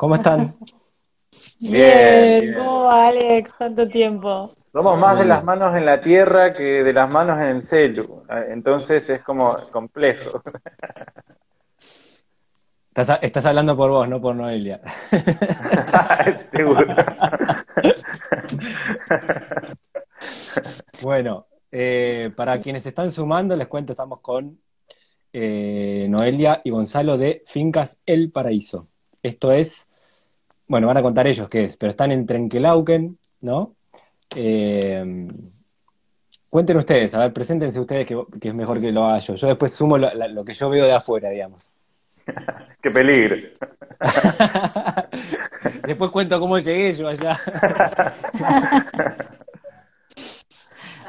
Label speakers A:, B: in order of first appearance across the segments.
A: ¿Cómo están?
B: Bien, ¿cómo va Alex? Tanto tiempo.
C: Somos más de las manos en la tierra que de las manos en el celu, entonces es como complejo.
A: Estás, hablando por vos, no por Noelia.
C: Seguro.
A: bueno, eh, para quienes están sumando, les cuento, estamos con eh, Noelia y Gonzalo de Fincas El Paraíso. Esto es, bueno, van a contar ellos qué es, pero están en Trenquelauquen, ¿no? Eh, cuenten ustedes, a ver, preséntense ustedes que, es mejor que lo haga yo. Yo después sumo lo, que yo veo de afuera, digamos.
C: ¡Qué peligro!
A: después cuento cómo llegué yo allá.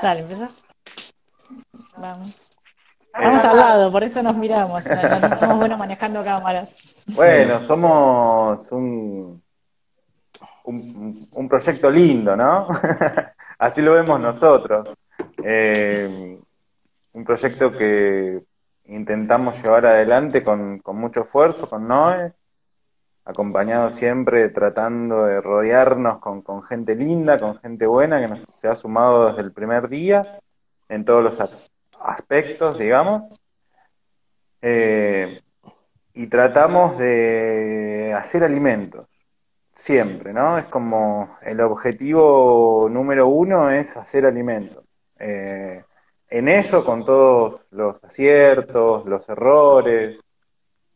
B: Dale, empieza. Vamos. Estamos al lado, por eso nos miramos. No, somos buenos manejando cámaras.
C: Bueno, somos un, un, proyecto lindo, ¿no? Así lo vemos nosotros. Eh, un proyecto que intentamos llevar adelante con, con mucho esfuerzo, con Noé, acompañado siempre tratando de rodearnos con, con, gente linda, con gente buena que nos se ha sumado desde el primer día en todos los aspectos, digamos, eh, y tratamos de hacer alimentos, siempre, ¿no? Es como el objetivo número uno es hacer alimentos. Eh, en eso, con todos los aciertos, los errores,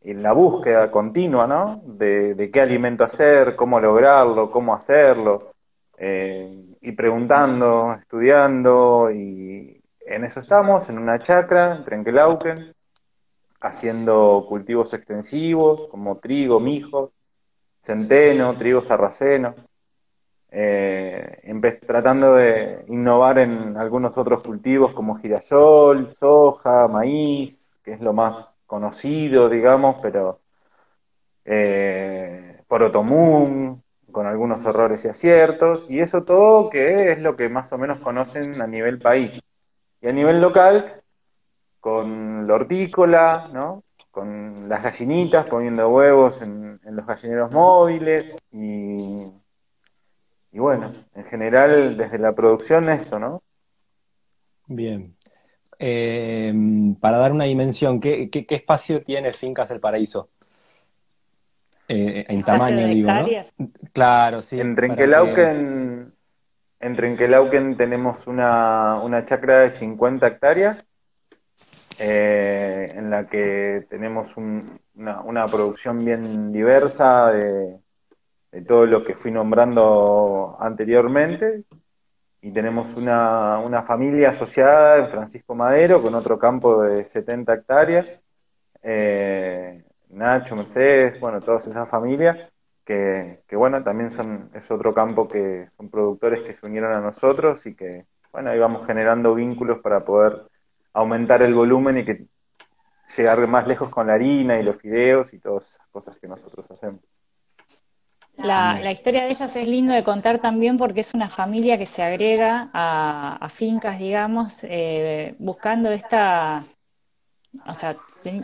C: y la búsqueda continua, ¿no? De, qué alimento hacer, cómo lograrlo, cómo hacerlo, eh, y preguntando, estudiando y, en eso estamos, en una chacra, en Trenquelauquen, haciendo cultivos extensivos como trigo, mijo, centeno, trigo sarraceno, eh, tratando de innovar en algunos otros cultivos como girasol, soja, maíz, que es lo más conocido, digamos, pero eh, porotomún, con algunos errores y aciertos, y eso todo que es lo que más o menos conocen a nivel país. Y a nivel local, con la hortícola, ¿no? Con las gallinitas poniendo huevos en, los gallineros móviles y, y, bueno, en general desde la producción eso, ¿no?
A: Bien. Eh, para dar una dimensión, ¿qué, qué, espacio tiene Fincas El Paraíso? Eh, en tamaño, digo, ¿no? Claro, sí.
C: En Trenquelauquen, en Trenquelauquen tenemos una, una chacra de 50 hectáreas, eh, en la que tenemos una, una, producción bien diversa de, todo lo que fui nombrando anteriormente. Y tenemos una, una familia asociada en Francisco Madero con otro campo de 70 hectáreas. Eh, Nacho, Mercedes, bueno, todas esas familias que, bueno, también son, es otro campo que son productores que se unieron a nosotros y que, bueno, ahí vamos generando vínculos para poder aumentar el volumen y que llegar más lejos con la harina y los fideos y todas esas cosas que nosotros hacemos.
B: La, la, historia de ellas es lindo de contar también porque es una familia que se agrega a, fincas, digamos, eh, buscando esta, o sea,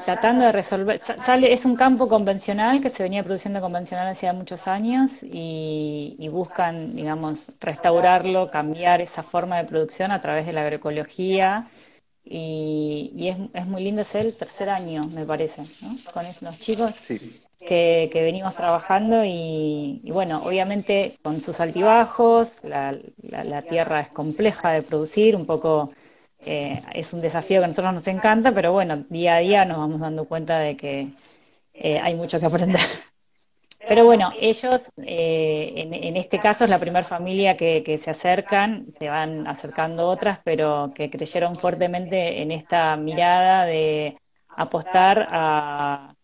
B: tratando de resolver, sale, es un campo convencional que se venía produciendo convencional hacía muchos años y, buscan, digamos, restaurarlo, cambiar esa forma de producción a través de la agroecología y, es, es, muy lindo ser el tercer año, me parece, ¿no? con los chicos que, venimos trabajando y, bueno, obviamente con sus altibajos, la, la tierra es compleja de producir, un poco eh, es un desafío que a nosotros nos encanta, pero bueno, día a día nos vamos dando cuenta de que eh, hay mucho que aprender. Pero bueno, ellos, eh, en, este caso es la primera familia que, que, se acercan, se van acercando otras, pero que creyeron fuertemente en esta mirada de apostar a,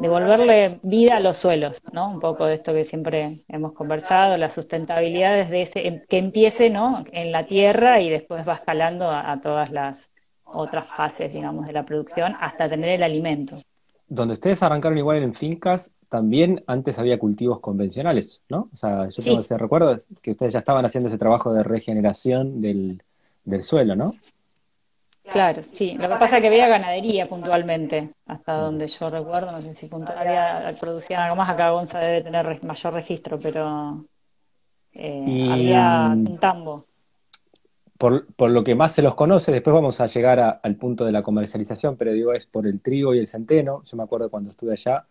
B: devolverle vida a los suelos, ¿no? Un poco de esto que siempre hemos conversado, la sustentabilidad desde ese, que empiece, ¿no? En la tierra y después va escalando a, todas las otras fases, digamos, de la producción hasta tener el alimento.
A: Donde ustedes arrancaron igual en fincas, también antes había cultivos convencionales, ¿no? O sea, yo tengo ese recuerdo que ustedes ya estaban haciendo ese trabajo de regeneración del, del suelo, ¿no?
B: Claro, sí. Lo que pasa es que había ganadería puntualmente, hasta donde yo recuerdo. No sé si había, producían algo más. Acá Gonza debe tener mayor registro, pero eh, había mm, un tambo.
A: Por, por, lo que más se los conoce, después vamos a llegar al punto de la comercialización, pero digo, es por el trigo y el centeno. Yo me acuerdo cuando estuve allá,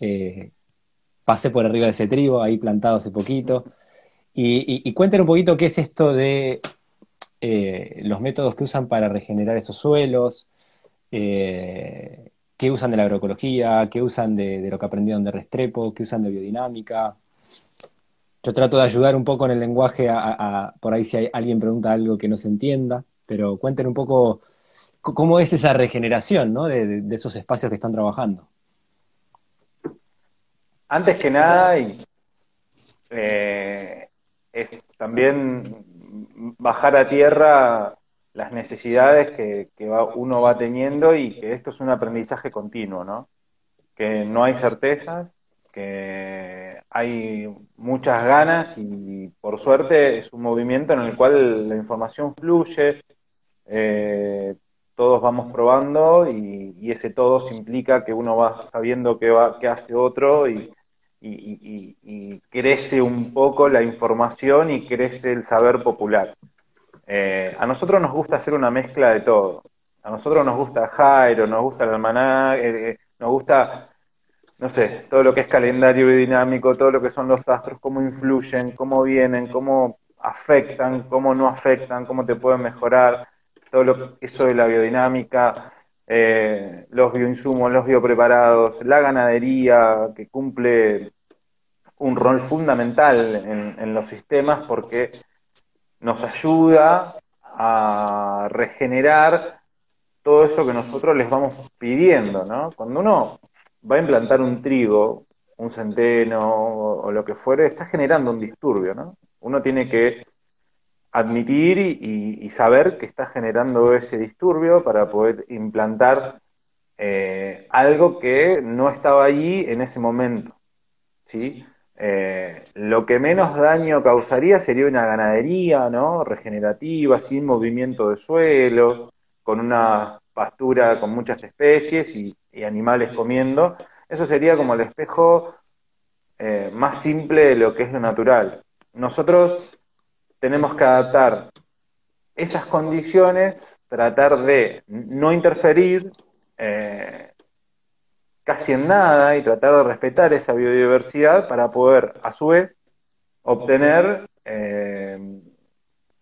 A: eh, pasé por arriba de ese trigo, ahí plantado hace poquito. Y, y, un poquito qué es esto de eh, los métodos que usan para regenerar esos suelos, eh, qué usan de la agroecología, qué usan de, lo que aprendieron de Restrepo, qué usan de biodinámica. Yo trato de ayudar un poco en el lenguaje a, por ahí si alguien pregunta algo que no se entienda, pero cuenten un poco cómo es esa regeneración de, esos espacios que están trabajando.
C: Antes que nada, eh, es también bajar a tierra las necesidades que, uno va teniendo y que esto es un aprendizaje continuo, ¿no? Que no hay certezas, que hay muchas ganas y por suerte es un movimiento en el cual la información fluye, eh, todos vamos probando y, ese todos implica que uno va sabiendo qué, va, qué hace otro y, y, crece un poco la información y crece el saber popular. Eh, a nosotros nos gusta hacer una mezcla de todo. A nosotros nos gusta Jairo, nos gusta el almanaque, eh, eh, nos gusta, no sé, todo lo que es calendario dinámico, todo lo que son los astros, cómo influyen, cómo vienen, cómo afectan, cómo no afectan, cómo te pueden mejorar, todo lo, eso de la biodinámica, eh, los bioinsumos, los biopreparados, la ganadería, que cumple un rol fundamental en, los sistemas porque nos ayuda a regenerar todo eso que nosotros les vamos pidiendo, ¿no? Cuando uno va a implantar un trigo, un centeno o, lo que fuere, está generando un disturbio, ¿no? Uno tiene que admitir y, saber que está generando ese disturbio para poder implantar eh, algo que no estaba allí en ese momento. ¿sí? Eh, lo que menos daño causaría sería una ganadería ¿no? regenerativa, sin movimiento de suelos, con una pastura con muchas especies y, animales comiendo. Eso sería como el espejo eh, más simple de lo que es lo natural. Nosotros tenemos que adaptar esas condiciones, tratar de no interferir eh, casi en nada y tratar de respetar esa biodiversidad para poder, a su vez, obtener eh,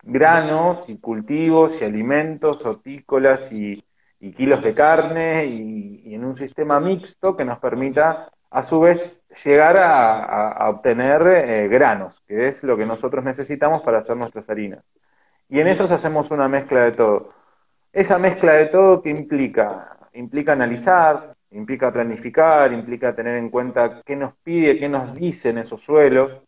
C: granos y cultivos y alimentos hortícolas y, kilos de carne y, en un sistema mixto que nos permita, a su vez, llegar a, obtener eh, granos, que es lo que nosotros necesitamos para hacer nuestras harinas. Y en esos hacemos una mezcla de todo. Esa mezcla de todo que implica, implica analizar, implica planificar, implica tener en cuenta qué nos pide, qué nos dicen esos suelos,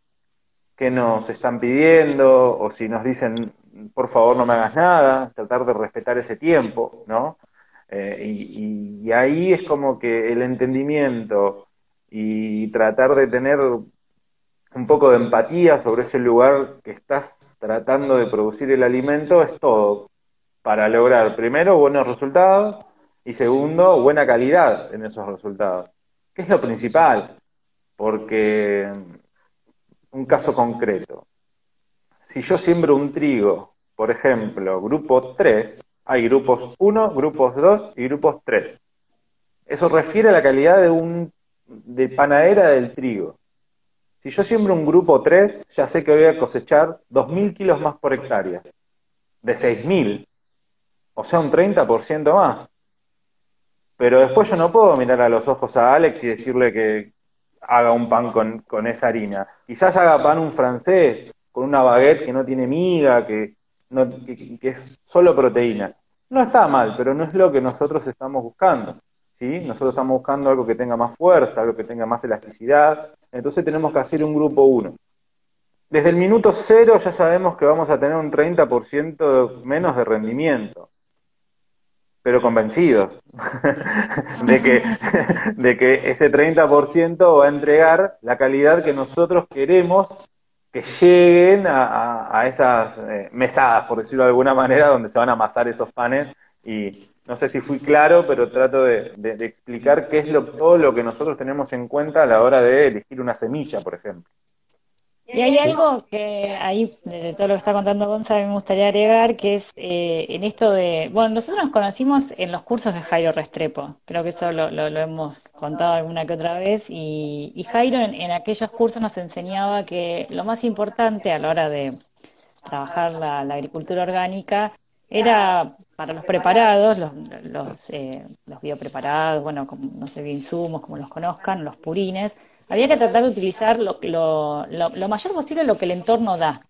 C: qué nos están pidiendo, o si nos dicen, por favor no me hagas nada, tratar de respetar ese tiempo, ¿no? Eh, y ahí es como que el entendimiento, y tratar de tener un poco de empatía sobre ese lugar que estás tratando de producir el alimento es todo para lograr primero buenos resultados y segundo buena calidad en esos resultados, que es lo principal, porque un caso concreto, si yo siembro un trigo, por ejemplo, grupo 3, hay grupos 1, grupos 2 y grupos 3. Eso refiere a la calidad de un de panadera del trigo. Si yo siembro un grupo 3, ya sé que voy a cosechar 2.000 kilos más por hectárea, de 6.000, o sea, un 30% más. Pero después yo no puedo mirar a los ojos a Alex y decirle que haga un pan con, esa harina. Quizás haga pan un francés, con una baguette que no tiene miga, que, no, que es solo proteína. No está mal, pero no es lo que nosotros estamos buscando. Nosotros estamos buscando algo que tenga más fuerza, algo que tenga más elasticidad, entonces tenemos que hacer un grupo 1. Desde el minuto cero ya sabemos que vamos a tener un 30% menos de rendimiento, pero convencidos de, que, de que ese 30% va a entregar la calidad que nosotros queremos que lleguen a, esas eh, mesadas, por decirlo de alguna manera, donde se van a amasar esos panes Y no sé si fui claro, pero trato de, explicar qué es lo, todo lo que nosotros tenemos en cuenta a la hora de elegir una semilla, por ejemplo.
B: Y hay algo que ahí, de todo lo que está contando Gonzalo, me gustaría agregar, que es eh, en esto de, bueno, nosotros nos conocimos en los cursos de Jairo Restrepo, creo que eso lo, hemos contado alguna que otra vez, y, Jairo en, aquellos cursos nos enseñaba que lo más importante a la hora de trabajar la, agricultura orgánica era para los preparados, los, los, eh, los biopreparados, bueno, como, no sé, insumos, como los conozcan, los purines, había que tratar de utilizar lo, lo, lo, mayor posible lo que el entorno da,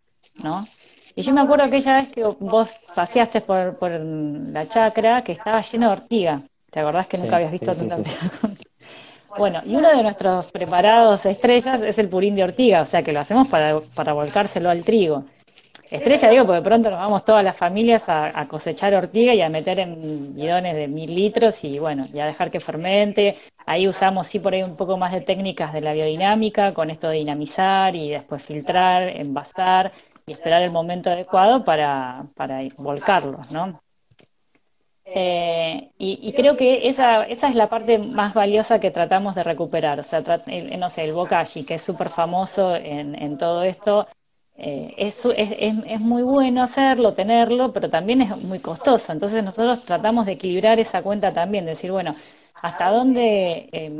B: ¿no? Y yo me acuerdo aquella vez que vos paseaste por, por la chacra que estaba lleno de ortiga. ¿Te acordás que nunca habías visto tanta ortiga? Bueno, y uno de nuestros preparados estrellas es el purín de ortiga, o sea que lo hacemos para, para volcárselo al trigo. Estrella, digo, porque pronto nos vamos todas las familias a, cosechar ortiga y a meter en bidones de mil litros y bueno, y a dejar que fermente, Ahí usamos sí por ahí un poco más de técnicas de la biodinámica, con esto de dinamizar y después filtrar, envasar y esperar el momento adecuado para, para volcarlos, ¿no? Eh, y, creo que esa, esa es la parte más valiosa que tratamos de recuperar. O sea, no sé, el bokashi, que es súper famoso en, en, todo esto, eh, es, es, es, muy bueno hacerlo, tenerlo, pero también es muy costoso. Entonces nosotros tratamos de equilibrar esa cuenta también, decir, bueno, hasta dónde eh,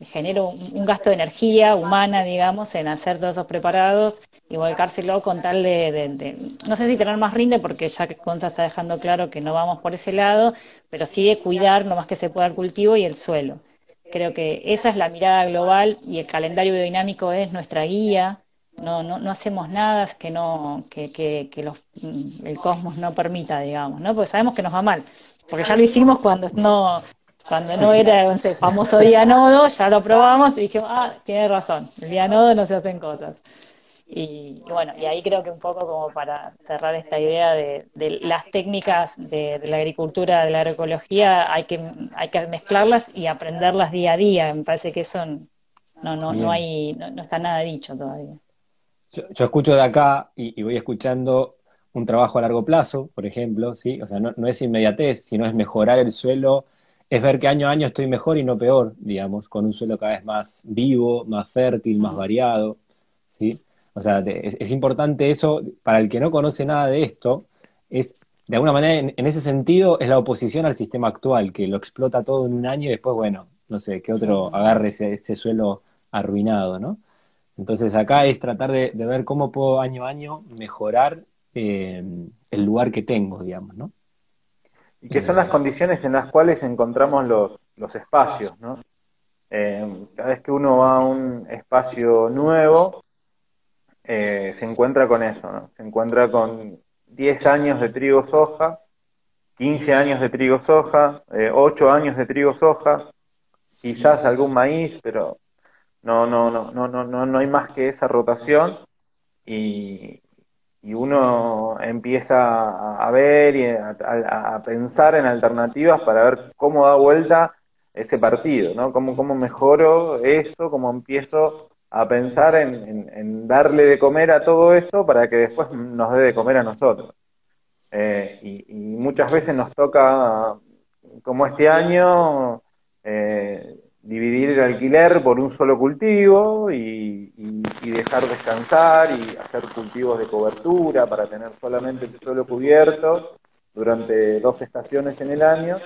B: genero un, gasto de energía humana, digamos, en hacer todos esos preparados y volcárselo con tal de, no sé si tener más rinde, porque ya que Conza está dejando claro que no vamos por ese lado, pero sí de cuidar lo más que se pueda el cultivo y el suelo. Creo que esa es la mirada global y el calendario biodinámico es nuestra guía. No, no, no hacemos nada que no que, que, que los, el cosmos no permita, digamos, ¿no? Porque sabemos que nos va mal, porque ya lo hicimos cuando no cuando no era ese famoso día nodo, ya lo probamos y dijimos, ah, tiene razón, el día nodo no se hacen cosas. Y, bueno, y ahí creo que un poco como para cerrar esta idea de, las técnicas de, la agricultura, de la agroecología, hay que, hay que mezclarlas y aprenderlas día a día. Me parece que eso no, no, no hay, no, está nada dicho todavía.
A: Yo, escucho de acá y, voy escuchando un trabajo a largo plazo, por ejemplo, ¿sí? O sea, no, no es inmediatez, sino es mejorar el suelo es ver que año a año estoy mejor y no peor, digamos, con un suelo cada vez más vivo, más fértil, más variado, ¿sí? O sea, es, importante eso, para el que no conoce nada de esto, es, de alguna manera, en, ese sentido, es la oposición al sistema actual, que lo explota todo en un año y después, bueno, no sé, que otro agarre ese, suelo arruinado, ¿no? Entonces acá es tratar de, ver cómo puedo año a año mejorar eh, el lugar que tengo, digamos, ¿no?
C: y que son las condiciones en las cuales encontramos los, los espacios, ¿no? Eh, cada vez que uno va a un espacio nuevo, eh, se encuentra con eso, ¿no? Se encuentra con 10 años de trigo soja, 15 años de trigo soja, 8 eh, años de trigo soja, quizás algún maíz, pero no, no, no, no, no, no hay más que esa rotación y, y uno empieza a ver y a, pensar en alternativas para ver cómo da vuelta ese partido, ¿no? Cómo, cómo mejoro eso, cómo empiezo a pensar en, darle de comer a todo eso para que después nos dé de comer a nosotros. Eh, y, muchas veces nos toca, como este año, eh, dividir el alquiler por un solo cultivo y, dejar descansar y hacer cultivos de cobertura para tener solamente el suelo cubierto durante dos estaciones en el año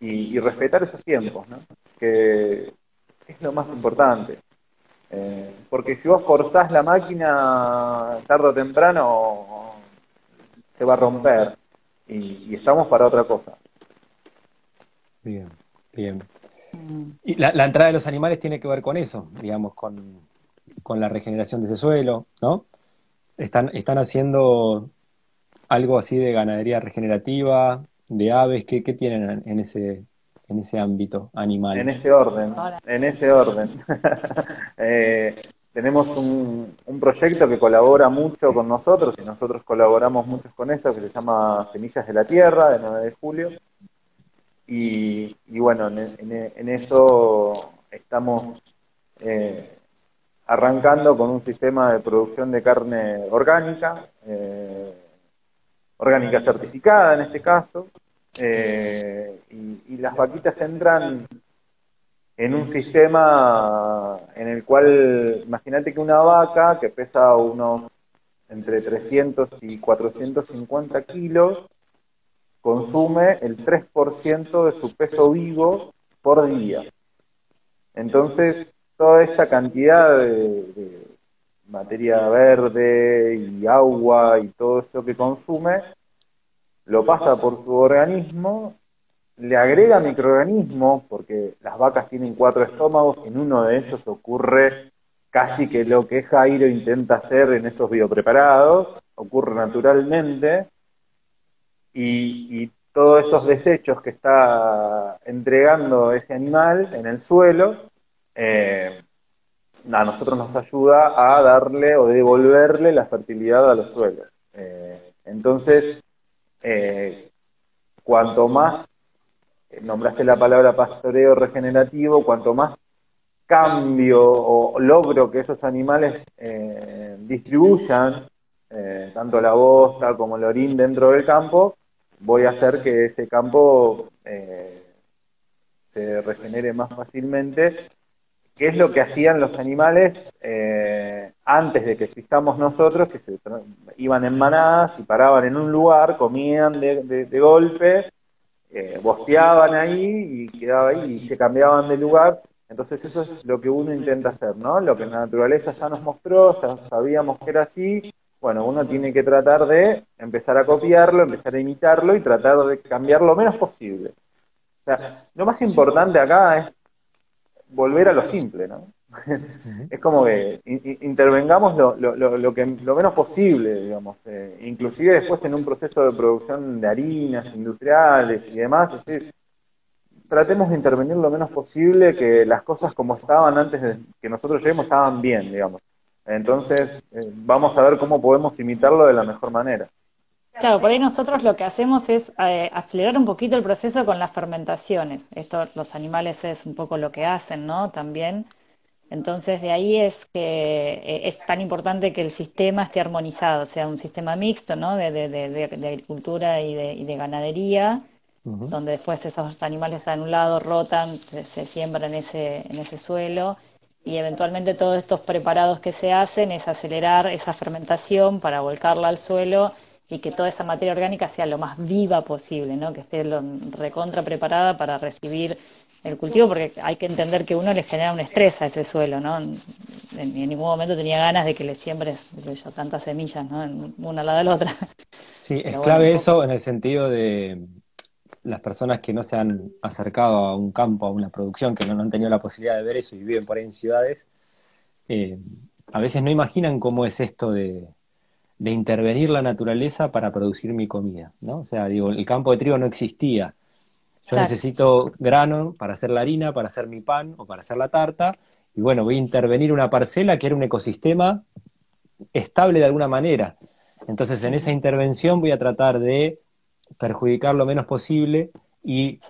C: y, respetar esos tiempos, ¿no? que es lo más importante. Eh, porque si vos cortás la máquina tarde o temprano se va a romper y estamos para otra cosa.
A: Bien, bien. Y la, entrada de los animales tiene que ver con eso, digamos, con, la regeneración de ese suelo, ¿no? Están, están haciendo algo así de ganadería regenerativa, de aves, ¿qué, tienen en ese, en ese ámbito animal?
C: En ese orden, en ese orden. Eh, tenemos un, un, proyecto que colabora mucho con nosotros y nosotros colaboramos mucho con eso, que se llama Semillas de la Tierra, de 9 de julio, y, bueno, en, eso estamos eh, arrancando con un sistema de producción de carne orgánica, eh, orgánica certificada en este caso, eh, y, las vaquitas entran en un sistema en el cual, imagínate que una vaca que pesa unos entre 300 y 450 kilos, consume el 3% de su peso vivo por día. Entonces, toda esta cantidad de, materia verde y agua y todo eso que consume, lo pasa por su organismo, le agrega microorganismos, porque las vacas tienen cuatro estómagos, en uno de ellos ocurre casi que lo que Jairo intenta hacer en esos biopreparados, ocurre naturalmente, y, todos esos desechos que está entregando ese animal en el suelo, eh, a nosotros nos ayuda a darle o devolverle la fertilidad a los suelos. Eh, entonces, eh, cuanto más, nombraste la palabra pastoreo regenerativo, cuanto más cambio o logro que esos animales distribuyan, tanto la bosta como el orín dentro del campo, voy a hacer que ese campo eh, se regenere más fácilmente, que es lo que hacían los animales antes de que existamos nosotros, que se iban en manadas y paraban en un lugar, comían de, de golpe, bosteaban ahí y quedaba ahí y se cambiaban de lugar entonces eso es lo que uno intenta hacer, ¿no? Lo que la naturaleza ya nos mostró, ya sabíamos que era así. Bueno, uno tiene que tratar de empezar a copiarlo, empezar a imitarlo y tratar de cambiar lo menos posible. O sea, lo más importante acá es volver a lo simple, ¿no? es como que intervengamos lo, lo, lo, que, lo menos posible, digamos, eh, inclusive después en un proceso de producción de harinas industriales y demás, es decir, tratemos de intervenir lo menos posible, que las cosas como estaban antes de que nosotros lleguemos estaban bien, digamos. Entonces, eh, vamos a ver cómo podemos imitarlo de la mejor manera.
B: Claro, por ahí nosotros lo que hacemos es eh, acelerar un poquito el proceso con las fermentaciones. Esto los animales es un poco lo que hacen, ¿no? También. Entonces, de ahí es que eh, es tan importante que el sistema esté armonizado, sea un sistema mixto, ¿no? De, de, de, agricultura y de, y de ganadería, donde después esos animales anulados rotan, se, siembran en ese, en ese suelo y eventualmente todos estos preparados que se hacen es acelerar esa fermentación para volcarla al suelo y que toda esa materia orgánica sea lo más viva posible, ¿no? que esté recontra preparada para recibir el cultivo, porque hay que entender que uno le genera un estrés a ese suelo, ¿no? En, ningún momento tenía ganas de que le siembres tantas semillas, ¿no? una al lado de la otra.
A: Sí, es clave eso en el sentido de, las personas que no se han acercado a un campo, a una producción, que no, han tenido la posibilidad de ver eso y viven por ahí en ciudades, eh, a veces no imaginan cómo es esto de, intervenir la naturaleza para producir mi comida, ¿no? O sea, digo, el campo de trigo no existía. Yo necesito grano para hacer la harina, para hacer mi pan o para hacer la tarta, y bueno, voy a intervenir una parcela que era un ecosistema estable de alguna manera. Entonces, en esa intervención voy a tratar de perjudicar lo menos posible y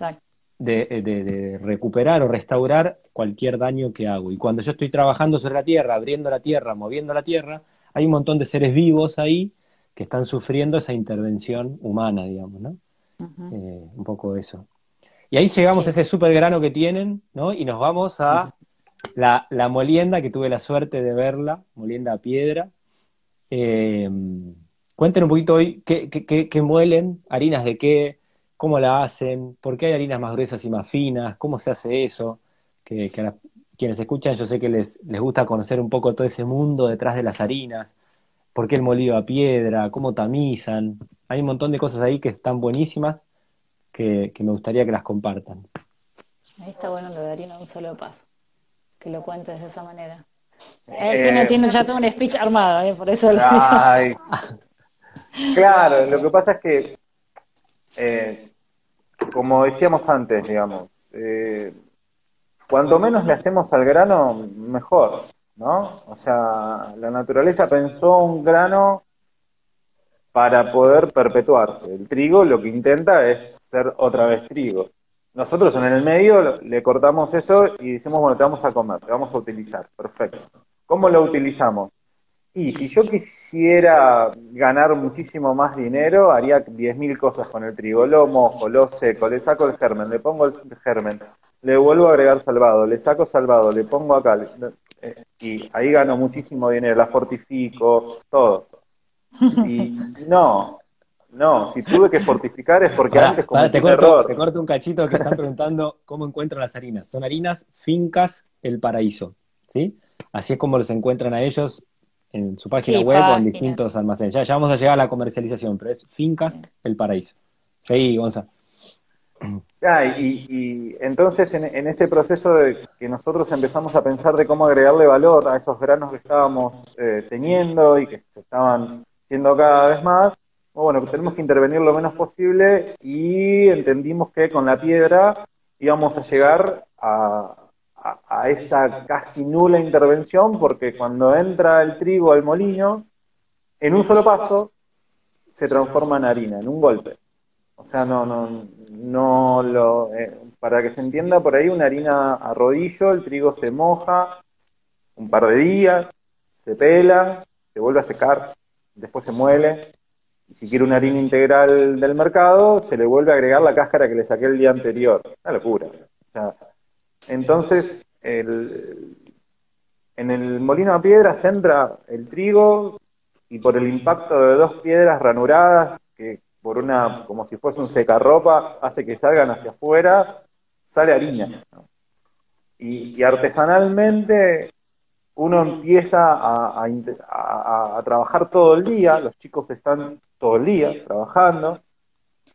A: de, de, recuperar o restaurar cualquier daño que hago. Y cuando yo estoy trabajando sobre la tierra, abriendo la tierra, moviendo la tierra, hay un montón de seres vivos ahí que están sufriendo esa intervención humana, digamos, ¿no? Eh, un poco eso. Y ahí llegamos a ese super grano que tienen, ¿no? Y nos vamos a la, la, molienda, que tuve la suerte de verla, molienda a piedra. Eh, Cuenten un poquito hoy qué, muelen, harinas de qué, cómo la hacen, por qué hay harinas más gruesas y más finas, cómo se hace eso, que, a quienes escuchan yo sé que les, les gusta conocer un poco todo ese mundo detrás de las harinas, por qué el molido a piedra, cómo tamizan, hay un montón de cosas ahí que están buenísimas que, me gustaría que las compartan.
B: Ahí está bueno lo de harina un solo paso, que lo cuentes de esa manera. Eh, tiene, ya todo un speech armado, ¿eh? por eso lo ay,
C: Claro, lo que pasa es que, eh, como decíamos antes, digamos, eh, cuanto menos le hacemos al grano, mejor, ¿no? O sea, la naturaleza pensó un grano para poder perpetuarse. El trigo lo que intenta es ser otra vez trigo. Nosotros en el medio le cortamos eso y decimos, bueno, te vamos a comer, te vamos a utilizar. Perfecto. ¿Cómo lo utilizamos? Y si yo quisiera ganar muchísimo más dinero, haría 10.000 cosas con el trigo. Lo mojo, lo seco, le saco el germen, le pongo el germen, le vuelvo a agregar salvado, le saco salvado, le pongo acá. Eh, y ahí gano muchísimo dinero, la fortifico, todo. Y no, no, si tuve que fortificar es porque antes
A: cometí te corto, Te corto un cachito que están preguntando cómo encuentran las harinas. Son harinas fincas El Paraíso, ¿sí? Así es como los encuentran a ellos en su página web o en distintos almacenes. Ya, vamos a llegar a la comercialización, pero es Fincas El Paraíso. Sí, Gonza.
C: y, entonces en, ese proceso de que nosotros empezamos a pensar de cómo agregarle valor a esos granos que estábamos eh, teniendo y que se estaban siendo cada vez más, bueno, tenemos que intervenir lo menos posible y entendimos que con la piedra íbamos a llegar a, a, esa casi nula intervención, porque cuando entra el trigo al molino, en un solo paso se transforma en harina, en un golpe. O sea, no, no, no lo, eh, para que se entienda por ahí, una harina a rodillo, el trigo se moja un par de días, se pela, se vuelve a secar, después se muele. Y si quiere una harina integral del mercado, se le vuelve a agregar la cáscara que le saqué el día anterior. Una locura. O sea, entonces, el, en el molino a piedras entra el trigo y por el impacto de dos piedras ranuradas, que por una, como si fuese un secarropa, hace que salgan hacia afuera, sale harina. Y, artesanalmente uno empieza a, trabajar todo el día, los chicos están todo el día trabajando,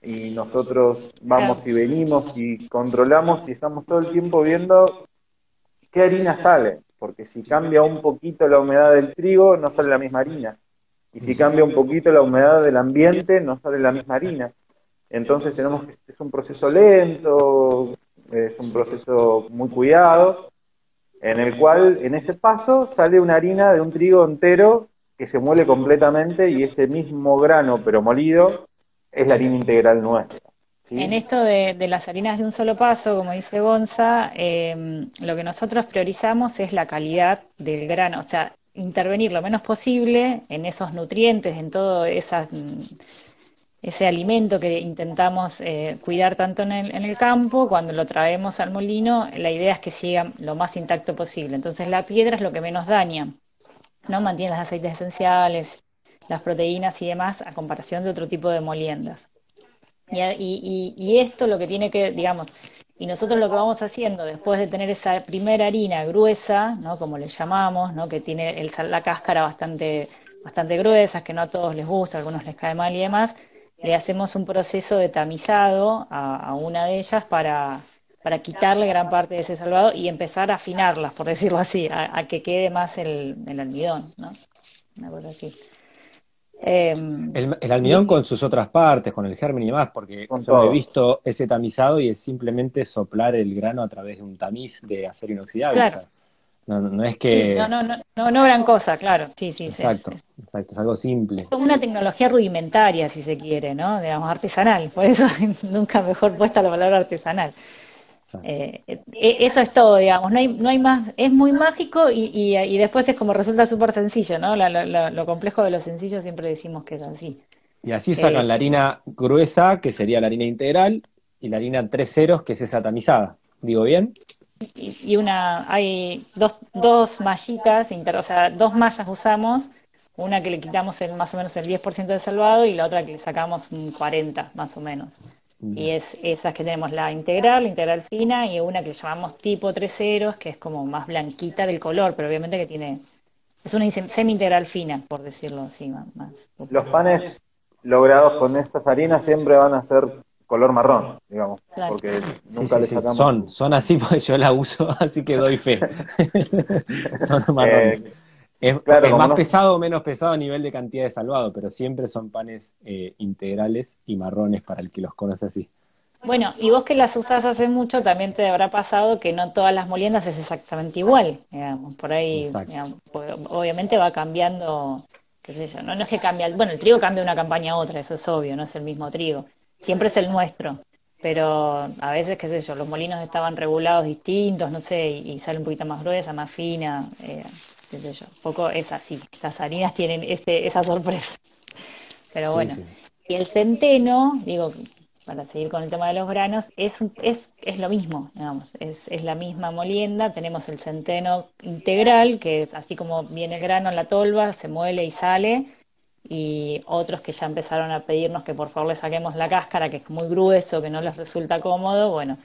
C: y nosotros vamos y venimos y controlamos y estamos todo el tiempo viendo qué harina sale, porque si cambia un poquito la humedad del trigo, no sale la misma harina. Y si cambia un poquito la humedad del ambiente, no sale la misma harina. Entonces tenemos es un proceso lento, es un proceso muy cuidado, en el cual en ese paso sale una harina de un trigo entero que se muele completamente y ese mismo grano pero molido es la harina integral nuestra.
B: En esto de, las harinas de un solo paso, como dice Gonza, em, lo que nosotros priorizamos es la calidad del grano, o sea, intervenir lo menos posible en esos nutrientes, en todo esa, mm, ese alimento que intentamos eh, cuidar tanto en el, en el campo, cuando lo traemos al molino, la idea es que siga lo más intacto posible. Entonces la piedra es lo que menos daña, ¿no? Mantiene los aceites esenciales, las proteínas y demás a comparación de otro tipo de moliendas. Y, y, esto lo que tiene que, digamos, y nosotros lo que vamos haciendo después de tener esa primera harina gruesa, ¿no? como le llamamos, ¿no? que tiene el, la cáscara bastante, bastante gruesa, que no a todos les gusta, a algunos les cae mal y demás, le hacemos un proceso de tamizado a, una de ellas para, para quitarle gran parte de ese salvado y empezar a afinarlas, por decirlo así, a, que quede más el, el almidón, ¿no? Una cosa así.
A: Em, el, almidón con sus otras partes, con el germen y demás, porque yo he visto ese tamizado y es simplemente soplar el grano a través de un tamiz de acero inoxidable. no, no, es que...
B: no, no, no, no, gran cosa, claro. Sí, sí,
A: exacto, exacto, es algo simple.
B: Es una tecnología rudimentaria, si se quiere, ¿no? Digamos, artesanal, por eso nunca mejor puesta la palabra artesanal. Eh, eh, eso es todo, digamos, no hay, no hay más, es muy mágico y, y, después es como resulta súper sencillo, ¿no? lo complejo de lo sencillo siempre decimos que es así.
A: Y así sacan eh, la harina gruesa, que sería la harina integral, y la harina tres ceros, que es esa tamizada. ¿Digo bien?
B: Y, una, hay dos, dos mallitas, o sea, dos mallas usamos, una que le quitamos el, más o menos el 10% de salvado y la otra que le sacamos un 40 más o menos. Y es esas que tenemos, la integral, la integral fina y una que llamamos tipo tres ceros, que es como más blanquita del color, pero obviamente que tiene, es una semi-integral fina, por decirlo así. Más,
C: Los panes logrados con estas harinas siempre van a ser color marrón, digamos, porque nunca les sacamos.
A: Son, son así porque yo la uso, así que doy fe. son marrones. Eh, es, más pesado o menos pesado a nivel de cantidad de salvado, pero siempre son panes eh, integrales y marrones para el que los conoce así.
B: Bueno, y vos que las usás hace mucho, también te habrá pasado que no todas las moliendas es exactamente igual, digamos, por ahí, obviamente va cambiando, qué sé yo, no, no es que cambia, bueno, el trigo cambia de una campaña a otra, eso es obvio, no es el mismo trigo, siempre es el nuestro, pero a veces, qué sé yo, los molinos estaban regulados distintos, no sé, y, sale un poquito más gruesa, más fina, eh, qué sé yo. Un poco es así, estas harinas tienen ese, esa sorpresa. Pero bueno, y el centeno, digo, para seguir con el tema de los granos, es, es, es lo mismo, digamos, es, es la misma molienda, tenemos el centeno integral, que es así como viene el grano en la tolva, se muele y sale, y otros que ya empezaron a pedirnos que por favor le saquemos la cáscara, que es muy grueso, que no les resulta cómodo, bueno,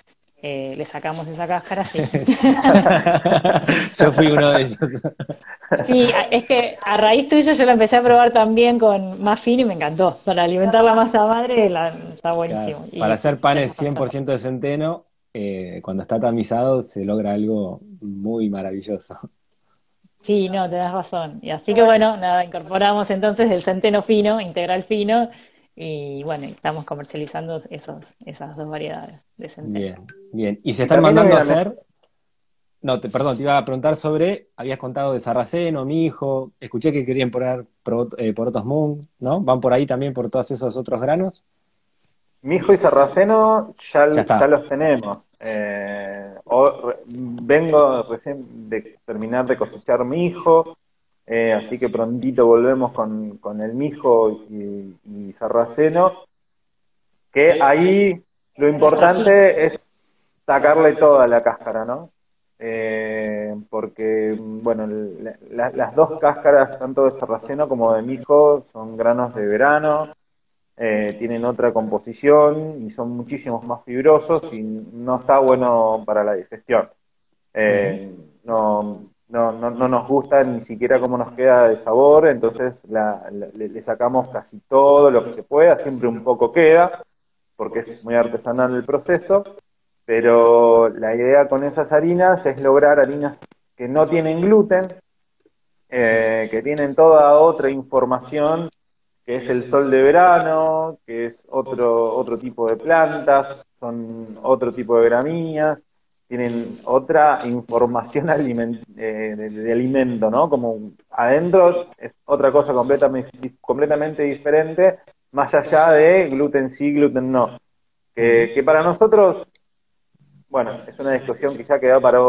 B: eh, le sacamos esa cáscara, sí.
A: yo fui uno de ellos.
B: sí, es que a raíz tuyo yo la empecé a probar también con más fino y me encantó. Para alimentar la masa madre está buenísimo.
A: para hacer panes 100% de centeno, eh, cuando está tamizado se logra algo muy maravilloso.
B: Sí, no, tenés razón. Y así que bueno, nada, incorporamos entonces el centeno fino, integral fino, y bueno, estamos comercializando esos, esas dos variedades de centeno.
A: Bien, bien. ¿Y se están mandando a hacer? No, te, perdón, te iba a preguntar sobre, habías contado de Sarraceno, mi hijo, escuché que querían poner eh, porotos Moon, ¿no? ¿Van por ahí también por todos esos otros granos?
C: Mi hijo y Sarraceno ya, ya, los tenemos. Eh, vengo recién de terminar de cosechar mi hijo, eh, así que prontito volvemos con, con el mijo y, Sarraceno, que ahí lo importante es sacarle toda la cáscara, ¿no? Eh, porque, bueno, las dos cáscaras, tanto de Sarraceno como de mijo, son granos de verano, eh, tienen otra composición y son muchísimos más fibrosos y no está bueno para la digestión. no, no, no, no, nos gusta ni siquiera cómo nos queda de sabor, entonces le, sacamos casi todo lo que se pueda, siempre un poco queda, porque es muy artesanal el proceso, pero la idea con esas harinas es lograr harinas que no tienen gluten, eh, que tienen toda otra información, que es el sol de verano, que es otro, otro tipo de plantas, son otro tipo de gramíneas, tienen otra información eh, de, alimento, ¿no? Como adentro es otra cosa completamente, completamente diferente, más allá de gluten sí, gluten no. Que, para nosotros, bueno, es una discusión que ya quedó para,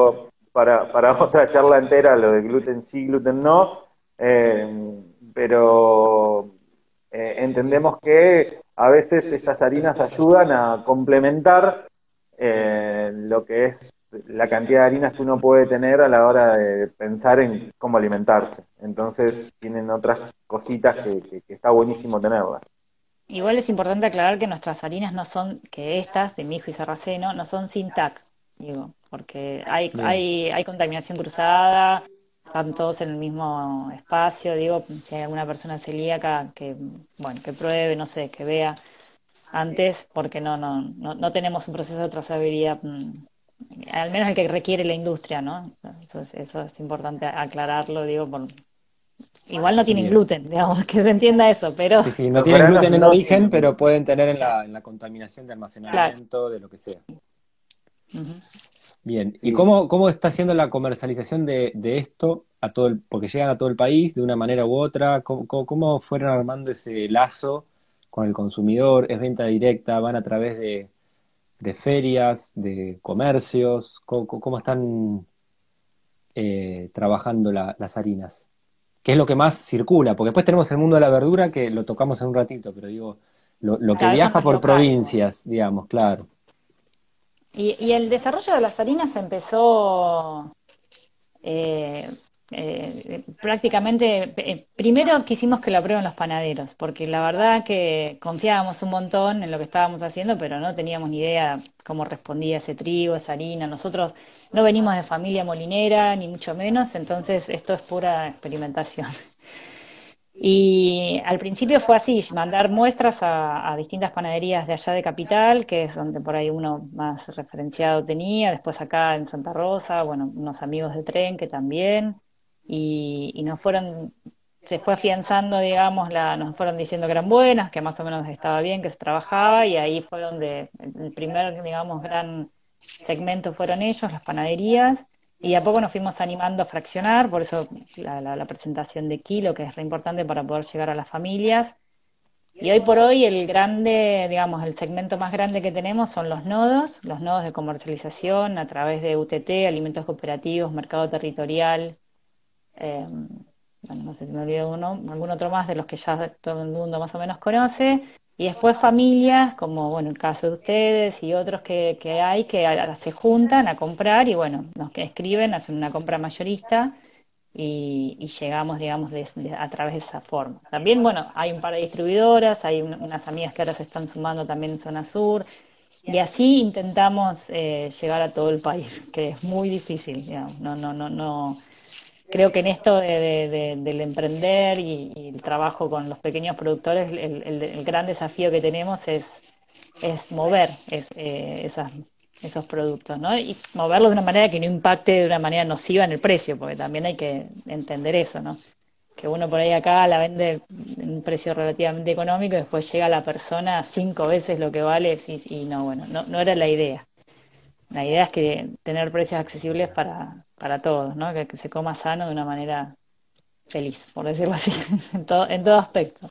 C: para, para otra charla entera, lo de gluten sí, gluten no, eh, pero eh, entendemos que a veces estas harinas ayudan a complementar eh, lo que es la cantidad de harinas que uno puede tener a la hora de pensar en cómo alimentarse. Entonces tienen otras cositas que, está buenísimo tenerlas.
B: Igual es importante aclarar que nuestras harinas no son, que estas, de mijo y sarraceno, no son sin TAC, digo, porque hay, hay, hay contaminación cruzada, están todos en el mismo espacio, digo, si hay alguna persona celíaca que, bueno, que pruebe, no sé, que vea antes, porque no, no, no, no tenemos un proceso de trazabilidad, mm, al menos el que requiere la industria, ¿no? Eso es, importante aclararlo, digo, por, igual no tienen gluten, digamos, que se entienda eso, pero...
A: Sí, sí, no tienen gluten en origen, pero pueden tener en la, en la contaminación de almacenamiento, de lo que sea. Bien, ¿y cómo, cómo está haciendo la comercialización de, de, esto a todo el, porque llegan a todo el país de una manera u otra? ¿Cómo, cómo fueron armando ese lazo con el consumidor? ¿Es venta directa? ¿Van a través de, de ferias, de comercios? ¿Cómo, están eh, trabajando las harinas? ¿Qué es lo que más circula? Porque después tenemos el mundo de la verdura que lo tocamos en un ratito, pero digo, lo, que viaja por provincias, digamos, claro.
B: Y, y, el desarrollo de las harinas empezó eh, eh, prácticamente, eh, primero quisimos que lo aprueben los panaderos, porque la verdad que confiábamos un montón en lo que estábamos haciendo, pero no teníamos ni idea cómo respondía ese trigo, esa harina. Nosotros no venimos de familia molinera, ni mucho menos, entonces esto es pura experimentación. Y al principio fue así, mandar muestras a, distintas panaderías de allá de Capital, que es donde por ahí uno más referenciado tenía, después acá en Santa Rosa, bueno, unos amigos de tren que también, y, y nos fueron, se fue afianzando, digamos, la, nos fueron diciendo que eran buenas, que más o menos estaba bien, que se trabajaba, y ahí fue donde el primer, digamos, gran segmento fueron ellos, las panaderías, y a poco nos fuimos animando a fraccionar, por eso la, la, presentación de kilo, que es re importante para poder llegar a las familias. Y hoy por hoy el grande, digamos, el segmento más grande que tenemos son los nodos, los nodos de comercialización a través de UTT, alimentos cooperativos, mercado territorial, eh, bueno, no sé si me olvido uno, algún otro más de los que ya todo el mundo más o menos conoce, y después familias, como bueno, el caso de ustedes y otros que, que hay, que se juntan a comprar y bueno, nos escriben, hacen una compra mayorista y, llegamos, digamos, a través de esa forma. También, bueno, hay un par de distribuidoras, hay unas amigas que ahora se están sumando también en Zona Sur, y así intentamos eh, llegar a todo el país, que es muy difícil, digamos. No, no, no, no. Creo que en esto del emprender y, el trabajo con los pequeños productores, el, gran desafío que tenemos es, es mover es, eh, esas esos productos, ¿no? Y moverlos de una manera que no impacte de una manera nociva en el precio, porque también hay que entender eso, ¿no? Que uno por ahí acá la vende en un precio relativamente económico y después llega la persona cinco veces lo que vale y, no, bueno, no, no era la idea. La idea es que tener precios accesibles para, para todos, ¿no? Que, se coma sano de una manera feliz, por decirlo así, en todo, en todo aspecto.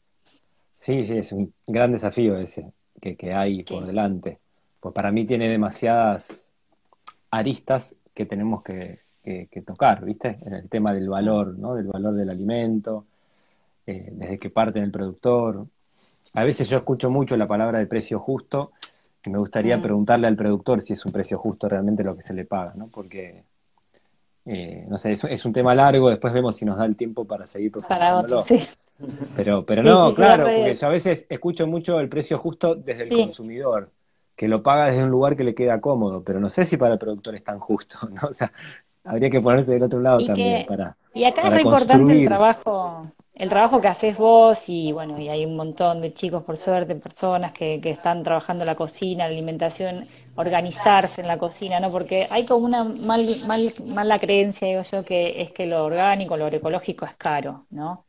A: Sí, sí, es un gran desafío ese que, que hay por delante pues para mí tiene demasiadas aristas que tenemos que, tocar, ¿viste? En el tema del valor, ¿no? Del valor del alimento, eh, desde que parte del productor. A veces yo escucho mucho la palabra de precio justo y me gustaría mm. preguntarle al productor si es un precio justo realmente lo que se le paga, ¿no? Porque, eh, no sé, es, un tema largo, después vemos si nos da el tiempo para seguir
B: profundizándolo. Para sí.
A: Pero, pero no, claro, porque yo a veces escucho mucho el precio justo desde el consumidor que lo paga desde un lugar que le queda cómodo, pero no sé si para el productor es tan justo, ¿no? O sea, habría que ponerse del otro lado también para.
B: Y acá es importante el trabajo, el trabajo que haces vos, y bueno, y hay un montón de chicos, por suerte, personas que, que están trabajando en la cocina, la alimentación, organizarse en la cocina, ¿no? Porque hay como una mal, mal, mala creencia, digo yo, que es que lo orgánico, lo agroecológico es caro, ¿no?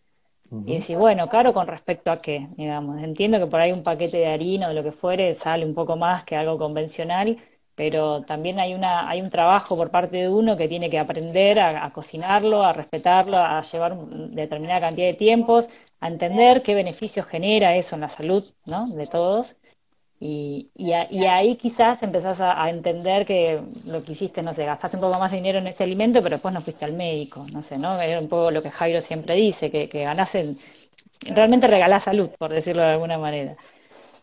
B: Y decir, bueno, caro con respecto a qué, digamos. Entiendo que por ahí un paquete de harina o de lo que fuere sale un poco más que algo convencional, pero también hay una hay un trabajo por parte de uno que tiene que aprender a, cocinarlo, a respetarlo, a llevar determinada cantidad de tiempos, a entender qué beneficios genera eso en la salud, ¿no? De todos y, y, ahí quizás empezás a, entender que lo que hiciste, no sé, gastaste un poco más de dinero en ese alimento, pero después no fuiste al médico, no sé, ¿no? Era un poco lo que Jairo siempre dice, que, que ganás en, realmente regalás salud, por decirlo de alguna manera,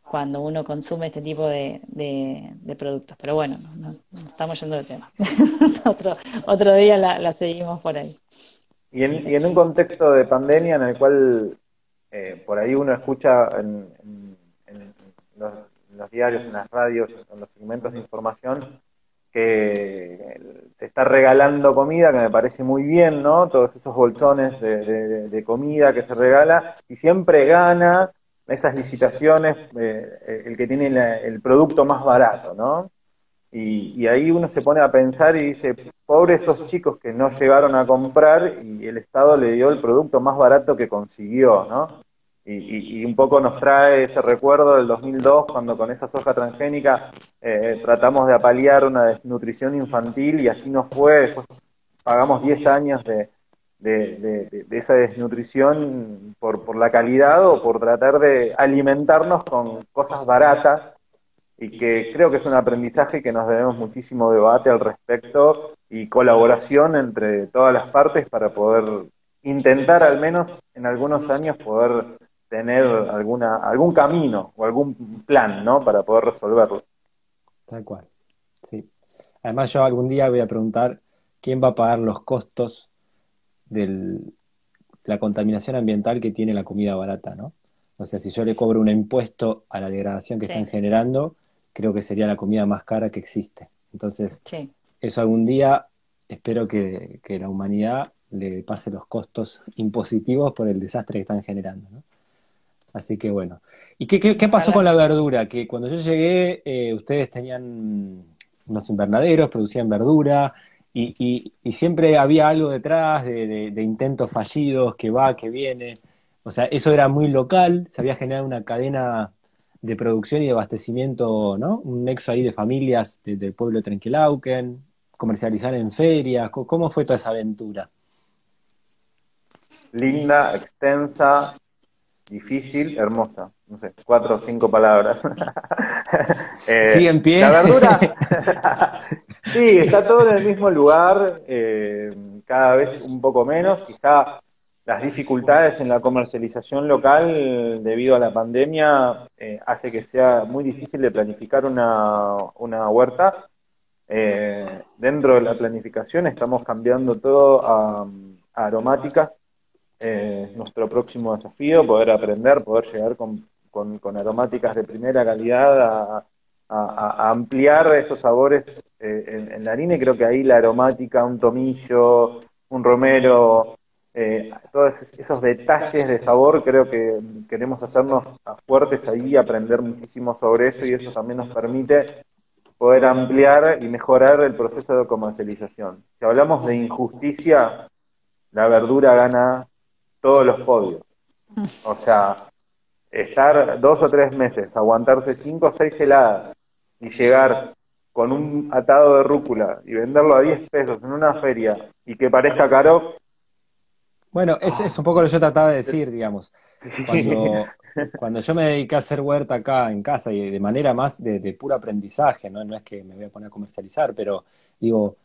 B: cuando uno consume este tipo de, de, productos. Pero bueno, no, estamos yendo del tema. otro, otro día la, seguimos por ahí.
C: Y en, y en un contexto de pandemia en el cual eh, por ahí uno escucha en, los diarios, en las radios, en los segmentos de información, que te está regalando comida, que me parece muy bien, ¿no? Todos esos bolsones de, comida que se regala, y siempre gana esas licitaciones eh, el que tiene el producto más barato, ¿no? Y, y, ahí uno se pone a pensar y dice, pobres esos chicos que no llegaron a comprar y el Estado le dio el producto más barato que consiguió, ¿no? Y, un poco nos trae ese recuerdo del 2002, cuando con esa soja transgénica eh, tratamos de apalear una desnutrición infantil y así nos fue. Después pagamos 10 años de, de, esa desnutrición por, por la calidad o por tratar de alimentarnos con cosas baratas y que creo que es un aprendizaje que nos debemos muchísimo debate al respecto y colaboración entre todas las partes para poder intentar al menos en algunos años poder tener alguna, algún camino o algún plan, ¿no? Para poder resolverlo.
A: Tal cual. Sí. Además, yo algún día voy a preguntar quién va a pagar los costos de la contaminación ambiental que tiene la comida barata, ¿no? O sea, si yo le cobro un impuesto a la degradación que están generando, creo que sería la comida más cara que existe. Entonces, eso algún día espero que, que la humanidad le pase los costos impositivos por el desastre que están generando, ¿no? Así que bueno. ¿Y qué, qué, pasó con la verdura? Que cuando yo llegué, eh, ustedes tenían unos invernaderos, producían verdura, y, y, siempre había algo detrás de, intentos fallidos, que va, que viene. O sea, eso era muy local, se había generado una cadena de producción y de abastecimiento, ¿no? Un nexo ahí de familias del pueblo de Trenquelauquen, comercializar en ferias. ¿Cómo fue toda esa aventura?
C: Linda, extensa, difícil, hermosa. No sé, cuatro o cinco palabras.
A: sí, en pie.
C: La verdura. sí, está todo en el mismo lugar. Eh, cada vez un poco menos, quizá las dificultades en la comercialización local debido a la pandemia eh, hace que sea muy difícil de planificar una, una huerta. Eh, dentro de la planificación estamos cambiando todo a, aromática. Eh, nuestro próximo desafío, poder aprender, poder llegar con, con, aromáticas de primera calidad a, ampliar esos sabores eh, en, en, la harina y creo que ahí la aromática, un tomillo, un romero, eh, todos esos detalles de sabor, creo que queremos hacernos fuertes ahí, aprender muchísimo sobre eso y eso también nos permite poder ampliar y mejorar el proceso de comercialización. Si hablamos de injusticia, la verdura gana todos los podios. O sea, estar dos o tres meses, aguantarse cinco o seis heladas y llegar con un atado de rúcula y venderlo a 10 pesos en una feria y que parezca caro,
A: bueno, es, es un poco lo que yo trataba de decir, digamos. Cuando, cuando yo me dediqué a hacer huerta acá en casa y de manera más de, puro aprendizaje, ¿no? no es que me voy a poner a comercializar, pero digo,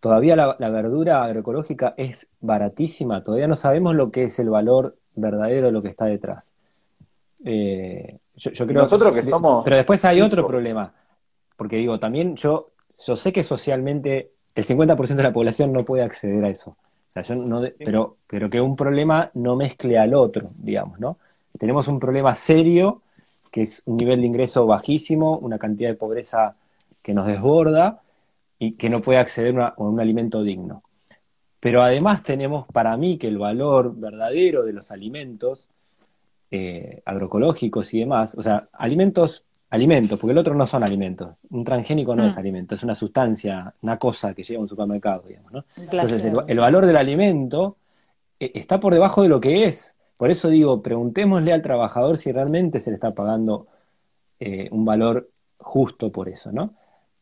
A: todavía la, verdura agroecológica es baratísima, todavía no sabemos lo que es el valor verdadero de lo que está detrás. Eh, yo, creo
C: Nosotros que somos...
A: Pero después hay otro problema, porque digo, también yo, yo sé que socialmente el 50% de la población no puede acceder a eso. O sea, yo no, pero, pero que un problema no mezcle al otro, digamos, ¿no? Tenemos un problema serio, que es un nivel de ingreso bajísimo, una cantidad de pobreza que nos desborda y que no puede acceder a, un alimento digno. Pero además tenemos para mí que el valor verdadero de los alimentos eh, agroecológicos y demás, o sea, alimentos alimentos, porque el otro no son alimentos. Un transgénico no es mm. alimento, es una sustancia, una cosa que llega a un supermercado, digamos, ¿no? Entonces, el, valor del alimento eh, está por debajo de lo que es. Por eso digo, preguntémosle al trabajador si realmente se le está pagando eh, un valor justo por eso, ¿no?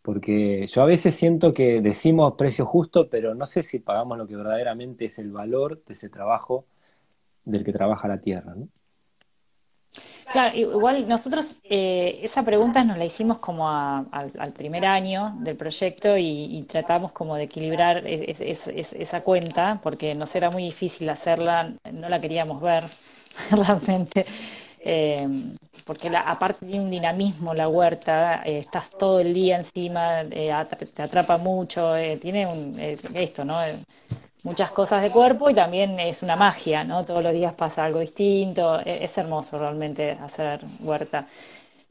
A: Porque yo a veces siento que decimos precio justo, pero no sé si pagamos lo que verdaderamente es el valor de ese trabajo del que trabaja la tierra, ¿no?
B: Claro, igual nosotros eh, esa pregunta nos la hicimos como al, primer año del proyecto y, tratamos como de equilibrar esa cuenta porque nos era muy difícil hacerla, no la queríamos ver realmente. Eh, porque la, aparte tiene un dinamismo la huerta, eh, estás todo el día encima, te atrapa mucho, tiene un, esto, ¿no? Muchas cosas de cuerpo y también es una magia, ¿no? Todos los días pasa algo distinto, e-, es, hermoso realmente hacer huerta.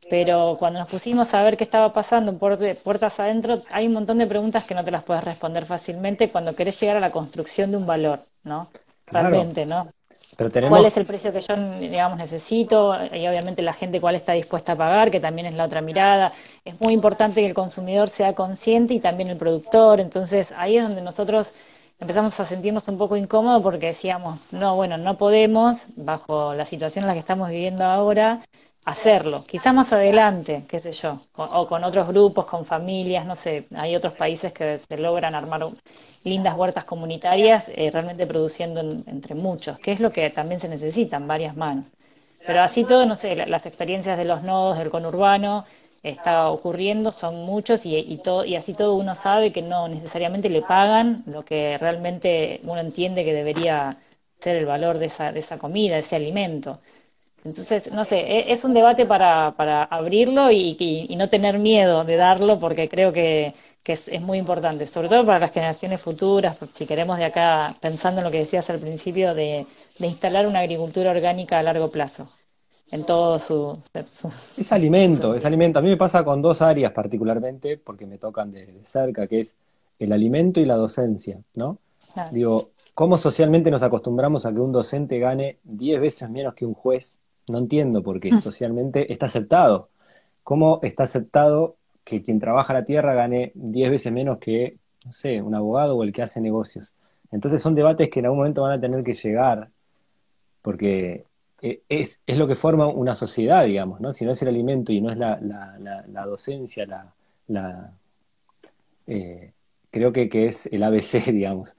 B: Pero cuando nos pusimos a ver qué estaba pasando puertas adentro, hay un montón de preguntas que no te las puedes responder fácilmente cuando querés llegar a la construcción de un valor, ¿no? Realmente, ¿no? Pero ¿Cuál es el precio que yo, digamos, necesito? Y obviamente la gente cuál está dispuesta a pagar, que también es la otra mirada. Es muy importante que el consumidor sea consciente y también el productor. Entonces ahí es donde nosotros empezamos a sentirnos un poco incómodos porque decíamos, no, bueno, no podemos, bajo la situación en la que estamos viviendo ahora, hacerlo. Quizá más adelante, qué sé yo, o con otros grupos, con familias, no sé, hay otros países que se logran armar lindas huertas comunitarias, eh, realmente produciendo entre muchos, que es lo que también se necesitan, varias manos. Pero así todo, no sé, las experiencias de los nodos del conurbano, está ocurriendo, son muchos y, todo, y así todo uno sabe que no necesariamente le pagan lo que realmente uno entiende que debería ser el valor de esa, de esa comida, de ese alimento. Entonces, no sé, e, es un debate para, abrirlo y, y, no tener miedo de darlo porque creo que, que es, es, muy importante, sobre todo para las generaciones futuras, si queremos de acá, pensando en lo que decías al principio, de, de instalar una agricultura orgánica a largo plazo en todo su,
A: Es alimento, es alimento. A mí me pasa con dos áreas particularmente, porque me tocan de, cerca, que es el alimento y la docencia, ¿no? Digo, ¿cómo socialmente nos acostumbramos a que un docente gane 10 veces menos que un juez? No entiendo, porque mm. socialmente está aceptado. ¿Cómo está aceptado que quien trabaja la tierra gane 10 veces menos que, no sé, un abogado o el que hace negocios? Entonces son debates que en algún momento van a tener que llegar, porque eh, es, es, lo que forma una sociedad, digamos, ¿no? Si no es el alimento y no es la, la, docencia, la, la eh, creo que, que, es el ABC, digamos.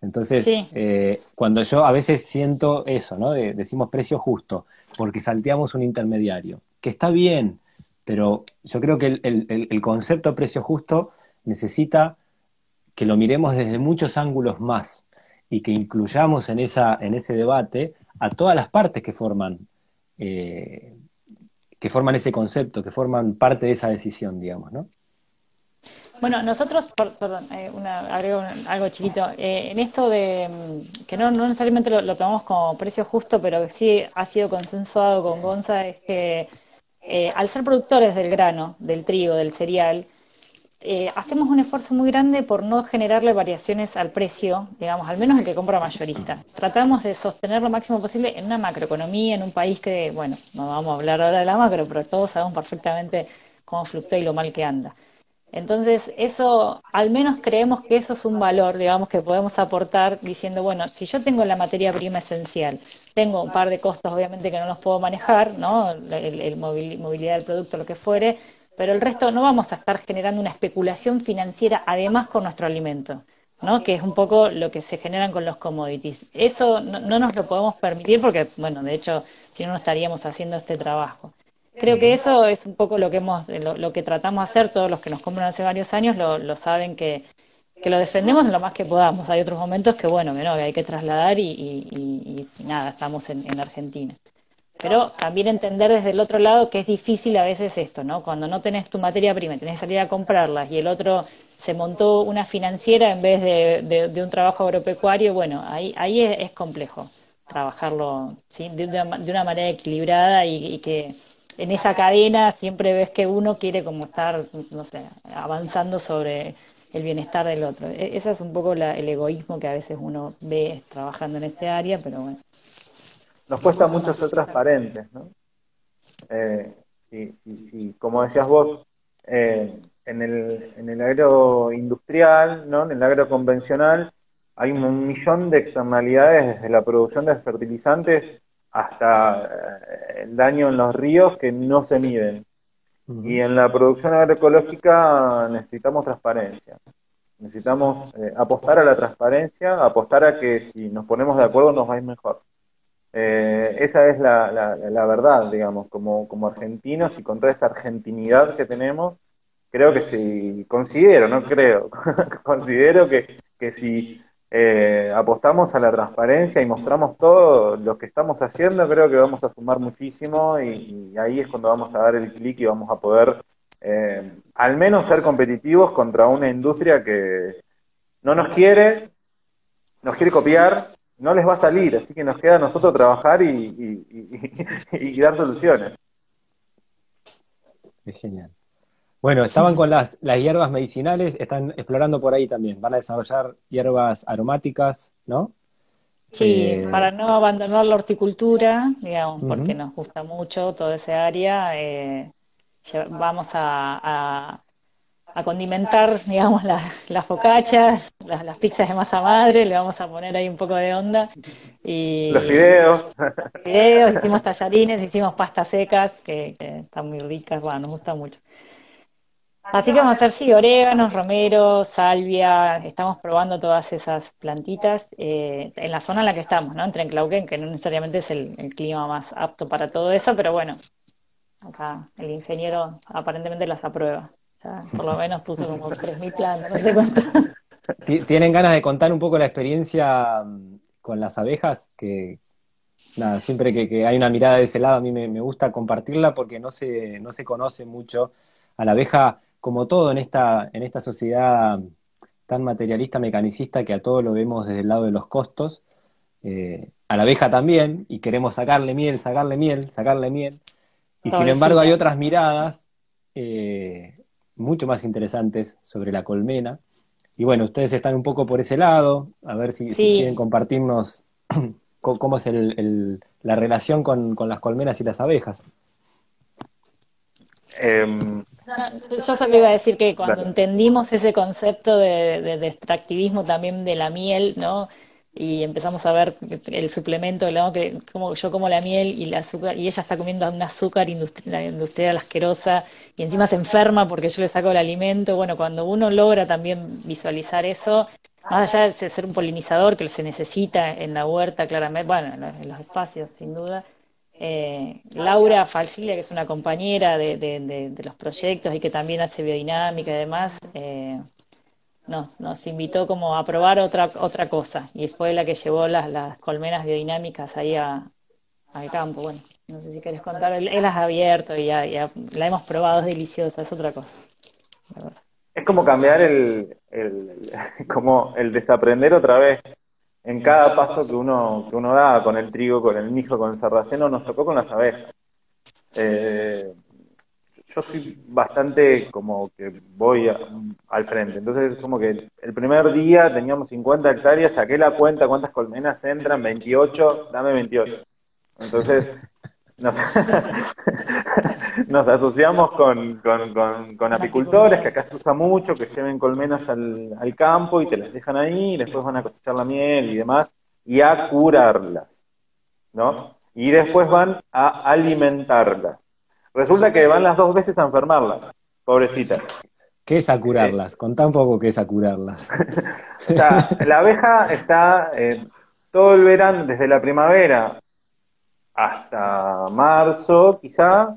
A: Entonces, eh, cuando yo a veces siento eso, ¿no? decimos precio justo, porque salteamos un intermediario, que está bien, pero yo creo que el, el, el concepto de precio justo necesita que lo miremos desde muchos ángulos más. y que incluyamos en, esa, en ese debate a todas las partes que forman, eh, que forman ese concepto, que forman parte de esa decisión, digamos, ¿no?
B: Bueno, nosotros, perdón, eh, agrego algo chiquito, eh, en esto de mm, que no, necesariamente lo, tomamos como precio justo, pero que sí ha sido consensuado con Gonza, es que eh, al ser productores del grano, del trigo, del cereal, hacemos un esfuerzo muy grande por no generarle variaciones al precio, digamos, al menos el que compra mayorista. Tratamos de sostener lo máximo posible en una macroeconomía, en un país que, bueno, no vamos a hablar ahora de la macro, pero todos sabemos perfectamente cómo fluctúa y lo mal que anda. Entonces, eso, al menos creemos que eso es un valor, digamos, que podemos aportar diciendo, bueno, si yo tengo la materia prima esencial, tengo un par de costos, obviamente, que no los puedo manejar, ¿no? El, movilidad del producto, lo que fuere, pero el resto no vamos a estar generando una especulación financiera además con nuestro alimento. ¿no? que es un poco lo que se generan con los commodities. Eso no, no, nos lo podemos permitir porque, bueno, de hecho, si no, no estaríamos haciendo este trabajo. Creo que eso es un poco lo que hemos, lo, que tratamos de hacer, todos los que nos compran hace varios años lo, saben que, lo defendemos en lo más que podamos. Hay otros momentos que bueno, que no, que hay que trasladar y, nada, estamos en, Argentina. Pero también entender desde el otro lado que es difícil a veces esto, ¿no? Cuando no tenés tu materia prima, tenés que salir a comprarlas y el otro se montó una financiera en vez de, un trabajo agropecuario, bueno, ahí, ahí es, complejo trabajarlo ¿sí? de, una, manera equilibrada y que en esa cadena siempre ves que uno quiere como estar, no sé, avanzando sobre el bienestar del otro. E-, ese es un poco el egoísmo que a veces uno ve trabajando en este área, pero bueno.
C: Nos cuesta mucho ser transparentes, ¿no? Eh, y, como decías vos, eh, en, el, en el agroindustrial, ¿no? en el agroconvencional, hay un millón de externalidades desde la producción de fertilizantes hasta eh, el daño en los ríos que no se miden. Y en la producción agroecológica necesitamos transparencia. Necesitamos eh, apostar a la transparencia, apostar a que si nos ponemos de acuerdo nos va a ir mejor. Eh, esa es la, la, verdad, digamos, como, como argentinos y con toda esa argentinidad que tenemos, creo que si, considero, no creo, considero que, que si eh, apostamos a la transparencia y mostramos todo lo que estamos haciendo, creo que vamos a sumar muchísimo y, ahí es cuando vamos a dar el clic y vamos a poder eh, al menos ser competitivos contra una industria que no nos quiere, nos quiere copiar, no les va a salir, así que nos queda a nosotros trabajar y, y dar soluciones.
A: Es genial. Bueno, estaban con las, las hierbas medicinales, están explorando por ahí también. Van a desarrollar hierbas aromáticas, ¿no?
B: Sí, eh, para no abandonar la horticultura, digamos, porque nos gusta mucho toda esa área. Eh, vamos a, a, condimentar, digamos, las focachas, las, pizzas de masa madre, le vamos a poner ahí un poco de onda. Y,
C: los fideos.
B: Fideos, hicimos tallarines, hicimos pastas secas, que, que están muy ricas, bueno, nos gusta mucho. Así que vamos a hacer, sí, oréganos, romero, salvia, estamos probando todas esas plantitas eh, en la zona en la que estamos, ¿no? Entre Enclauquen, que no necesariamente es el, clima más apto para todo eso, pero bueno, acá el ingeniero aparentemente las aprueba. Por lo menos puso como 3.000 plantas, no sé cuánto.
A: ¿Tienen ganas de contar un poco la experiencia mm, con las abejas? Que, nada, siempre que, hay una mirada de ese lado a mí me, me gusta compartirla porque no se, no se conoce mucho a la abeja como todo en esta, en esta sociedad tan materialista, mecanicista, que a todo lo vemos desde el lado de los costos, eh, a la abeja también, y queremos sacarle miel, sacarle miel, sacarle miel, y sin embargo hay otras miradas eh, mucho más interesantes sobre la colmena. Y bueno, ustedes están un poco por ese lado, a ver si, quieren compartirnos cómo es la relación con, las colmenas y las abejas.
B: Em, yo solo iba a decir que cuando entendimos ese concepto de, extractivismo también de la miel, ¿no? Y empezamos a ver el suplemento, que como yo como la miel y el azúcar, y ella está comiendo un azúcar industrial, industrial asquerosa, y encima se enferma porque yo le saco el alimento. Bueno, cuando uno logra también visualizar eso, más allá de ser un polinizador que se necesita en la huerta, claramente, bueno, en los espacios, sin duda, eh, Laura Falsilia, que es una compañera de, los proyectos y que también hace biodinámica y demás, eh, nos, nos invitó como a probar otra, otra cosa y fue la que llevó las, las colmenas biodinámicas ahí a, al campo. Bueno, no sé si querés contar, él, las ha abierto y ya, la hemos probado, es deliciosa, es otra cosa.
C: Es como cambiar el, el, como el desaprender otra vez. En cada paso que uno, que uno da con el trigo, con el mijo, con el sarraceno, nos tocó con las abejas. Eh, yo soy bastante como que voy al frente. Entonces, como que el primer día teníamos 50 hectáreas, saqué la cuenta cuántas colmenas entran, 28, dame 28. Entonces, nos, asociamos con, con, apicultores, que acá se usa mucho, que lleven colmenas al, al campo y te las dejan ahí, y después van a cosechar la miel y demás, y a curarlas, ¿no? Y después van a alimentarlas. Resulta que van las dos veces a enfermarlas, pobrecita.
A: ¿Qué es a curarlas? Contá un poco qué es a curarlas.
C: o sea, la abeja está eh, todo el verano, desde la primavera hasta marzo, quizá,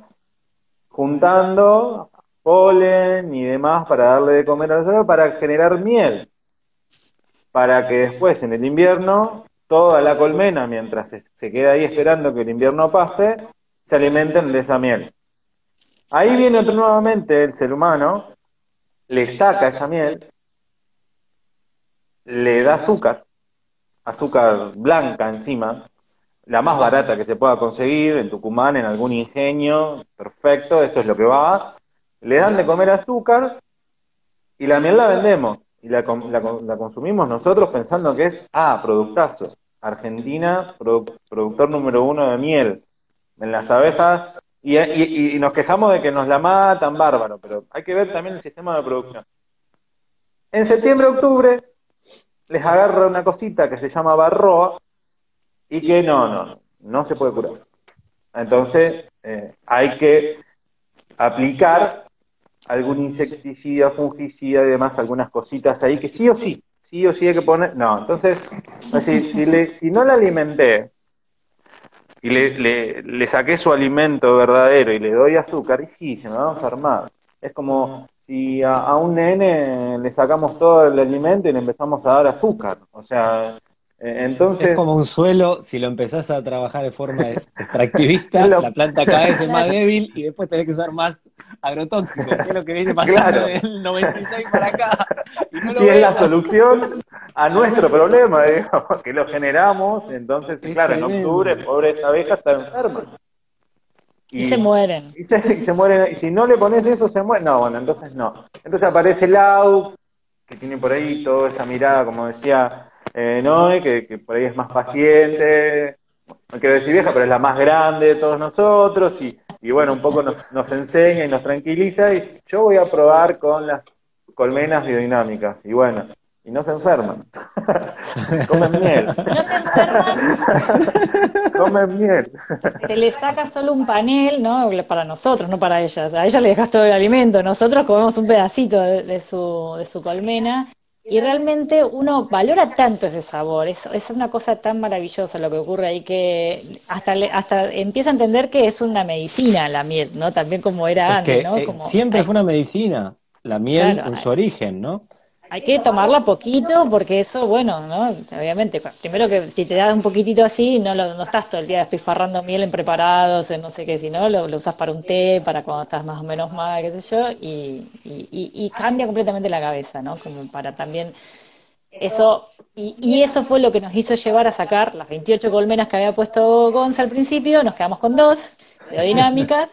C: juntando polen y demás para darle de comer a la para generar miel. Para que después, en el invierno, toda la colmena, mientras se queda ahí esperando que el invierno pase, se alimenten de esa miel. Ahí viene otro nuevamente el ser humano, le saca esa miel, le da azúcar, azúcar blanca encima, la más barata que se pueda conseguir en Tucumán, en algún ingenio, perfecto, eso es lo que va. Le dan de comer azúcar y la miel la vendemos. Y la, la, consumimos nosotros pensando que es, ah, productazo. Argentina, productor número uno de miel. En las abejas y, nos quejamos de que nos la matan, bárbaro, pero hay que ver también el sistema de producción. En septiembre, octubre, les agarra una cosita que se llama barroa y que no, no, no se puede curar. Entonces, eh, hay que aplicar algún insecticida, fungicida y demás, algunas cositas ahí que sí o sí, sí o sí hay que poner. No, entonces, si, si, le, si no la alimenté y le, le, saqué su alimento verdadero y le doy azúcar, y sí, se me va a enfermar. Es como si a, un nene le sacamos todo el alimento y le empezamos a dar azúcar. O sea, entonces...
A: Es como un suelo, si lo empezás a trabajar de forma extractivista, la planta cada vez es más débil y después tenés que usar más agrotóxicos, que es lo que viene pasando del 96 para acá.
C: Y, es la solución a nuestro problema, digamos, que lo generamos, entonces, claro, en octubre, pobre abeja está enferma.
B: Y, se mueren.
C: Y se, mueren. Y si no le pones eso, se mueren. No, bueno, entonces no. Entonces aparece Lau, que tiene por ahí toda esa mirada, como decía eh, Noé, que, por ahí es más paciente, no quiero decir vieja, pero es la más grande de todos nosotros, y, y bueno, un poco nos, nos enseña y nos tranquiliza, y yo voy a probar con las colmenas biodinámicas, y bueno, y no se enferman. Comen miel. No se enferman. Comen miel.
B: Se le saca solo un panel, ¿no? Para nosotros, no para ellas. A ella le dejas todo el alimento. Nosotros comemos un pedacito de, su, de su colmena. Y realmente uno valora tanto ese sabor, es, es una cosa tan maravillosa lo que ocurre ahí que hasta hasta empieza a entender que es una medicina la miel, ¿no? También como era antes, ¿no?
A: Eh, siempre fue una medicina, la miel en su origen, ¿no?
B: Hay que tomarla poquito porque eso, bueno, ¿no? Obviamente, primero que si te das un poquitito así, no, lo, no estás todo el día despifarrando miel en preparados, en no sé qué, sino lo, lo usas para un té, para cuando estás más o menos mal, qué sé yo, y, y, y, cambia completamente la cabeza, ¿no? Como para también eso, y, y, eso fue lo que nos hizo llevar a sacar las 28 colmenas que había puesto Gonza al principio, nos quedamos con dos, biodinámicas,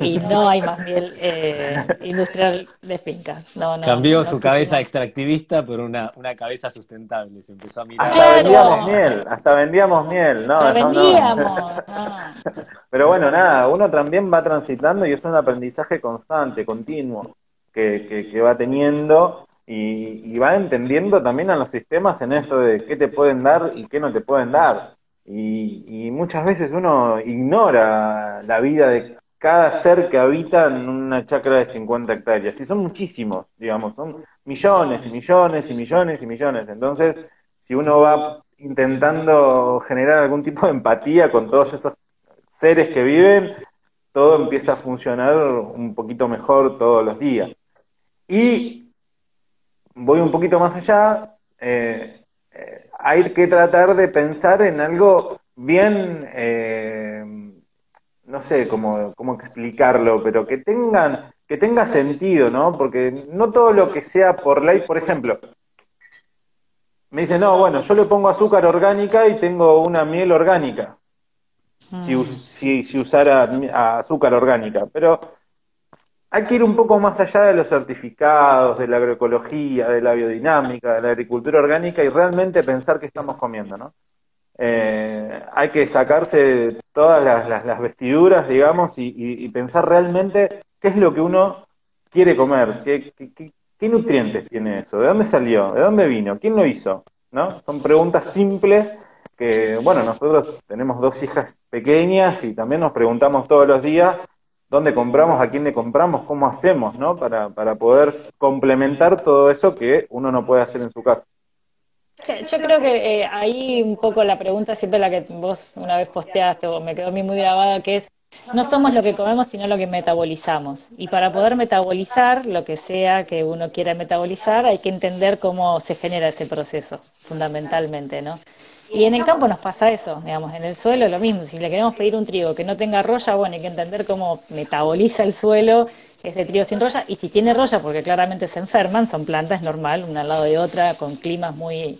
B: y no hay más miel eh, industrial de finca. No,
A: Cambió su cabeza extractivista por una, una cabeza sustentable, se empezó a mirar.
C: Hasta vendíamos miel, hasta vendíamos miel, no, vendíamos. Pero bueno, nada, uno también va transitando y es un aprendizaje constante, continuo, que, que, va teniendo y, y, va entendiendo también a los sistemas en esto de qué te pueden dar y qué no te pueden dar. Y, y muchas veces uno ignora la vida de cada ser que habita en una chacra de 50 hectáreas. Y son muchísimos, digamos, son millones y millones y millones y millones. Entonces, si uno va intentando generar algún tipo de empatía con todos esos seres que viven, todo empieza a funcionar un poquito mejor todos los días. Y voy un poquito más allá, eh, eh, hay que tratar de pensar en algo bien, eh, no sé cómo, cómo explicarlo, pero que tengan, que tenga sentido, ¿no? Porque no todo lo que sea por ley, por ejemplo, me dicen, no, bueno, yo le pongo azúcar orgánica y tengo una miel orgánica. Si, mm. si, si, usara azúcar orgánica. Pero hay que ir un poco más allá de los certificados, de la agroecología, de la biodinámica, de la agricultura orgánica y realmente pensar qué estamos comiendo, ¿no? Eh, hay que sacarse todas las, vestiduras, digamos, y, pensar realmente qué es lo que uno quiere comer, qué, nutrientes tiene eso, de dónde salió, de dónde vino, quién lo hizo, ¿no? Son preguntas simples que, bueno, nosotros tenemos dos hijas pequeñas y también nos preguntamos todos los días dónde compramos, a quién le compramos, cómo hacemos, ¿no? Para poder complementar todo eso que uno no puede hacer en su casa.
B: Yo creo que eh, ahí un poco la pregunta siempre la que vos una vez posteaste o me quedó a mí muy grabada, que es, no somos lo que comemos, sino lo que metabolizamos. Y para poder metabolizar lo que sea que uno quiera metabolizar, hay que entender cómo se genera ese proceso, fundamentalmente, ¿no? Y en el campo nos pasa eso, digamos, en el suelo lo mismo. Si le queremos pedir un trigo que no tenga roya, bueno, hay que entender cómo metaboliza el suelo ese trigo sin roya. Y si tiene roya, porque claramente se enferman, son plantas normal, una al lado de otra, con climas muy,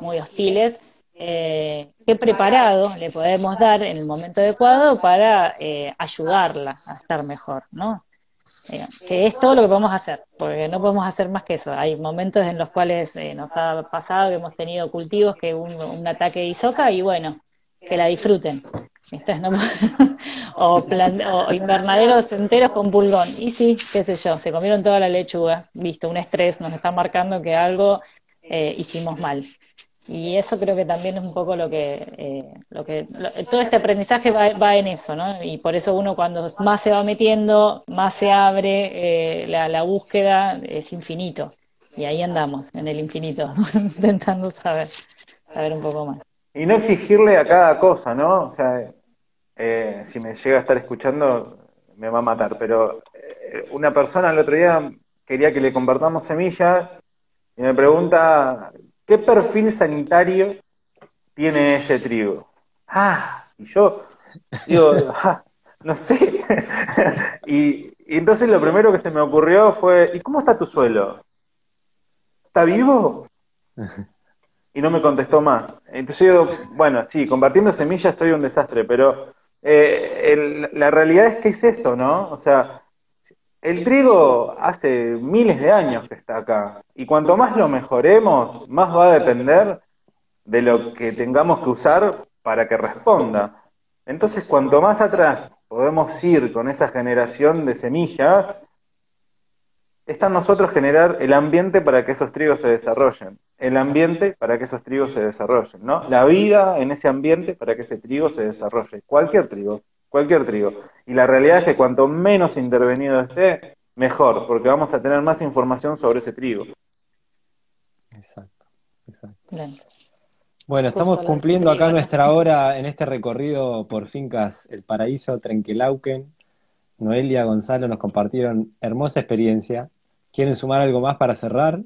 B: muy hostiles. Eh, qué preparado le podemos dar en el momento adecuado para eh, ayudarla a estar mejor, ¿no? que es todo lo que podemos hacer, porque no podemos hacer más que eso. Hay momentos en los cuales eh, nos ha pasado que hemos tenido cultivos que un, un ataque de isoca y bueno, que la disfruten. o, o, invernaderos enteros con pulgón. Y sí, qué sé yo, se comieron toda la lechuga. Listo, un estrés nos está marcando que algo eh, hicimos mal. Y eso creo que también es un poco lo que, eh, lo que todo este aprendizaje va, en eso, ¿no? Y por eso uno cuando más se va metiendo, más se abre, eh, la, búsqueda es infinito. Y ahí andamos, en el infinito, intentando saber, saber un poco más.
C: Y no exigirle a cada cosa, ¿no? O sea, eh, si me llega a estar escuchando, me va a matar, pero una persona el otro día quería que le compartamos semillas y me pregunta ¿qué perfil sanitario tiene ese trigo? Ah, y yo digo, ah, no sé. y, entonces lo primero que se me ocurrió fue, ¿y cómo está tu suelo? ¿Está vivo? Y no me contestó más. Entonces yo, bueno, sí, compartiendo semillas soy un desastre, pero eh, la realidad es que es eso, ¿no? O sea, el trigo hace miles de años que está acá y cuanto más lo mejoremos, más va a depender de lo que tengamos que usar para que responda. Entonces, cuanto más atrás podemos ir con esa generación de semillas, está en nosotros generar el ambiente para que esos trigos se desarrollen, el ambiente para que esos trigos se desarrollen, ¿no? La vida en ese ambiente para que ese trigo se desarrolle, cualquier trigo cualquier trigo. Y la realidad es que cuanto menos intervenido esté, mejor, porque vamos a tener más información sobre ese trigo.
A: Exacto, exacto. Bueno, estamos cumpliendo acá nuestra hora en este recorrido por fincas El Paraíso, Trenquelauquen. Noelia, Gonzalo nos compartieron hermosa experiencia. ¿Quieren sumar algo más para cerrar?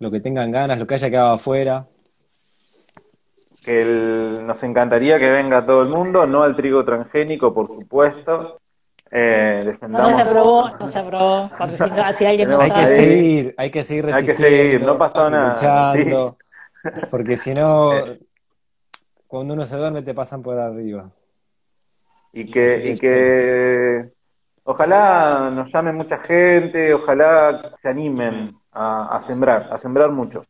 A: Lo que tengan ganas, lo que haya quedado afuera
C: que nos encantaría que venga todo el mundo, no al trigo transgénico, por supuesto.
B: Eh, no, se aprobó, no se aprobó. Si, alguien no
A: hay que seguir, hay que seguir
C: Hay que seguir, no pasó nada.
A: Porque si no, eh. cuando uno se duerme te pasan por arriba.
C: Y que, y que ojalá nos llame mucha gente, ojalá se animen a sembrar, a sembrar mucho.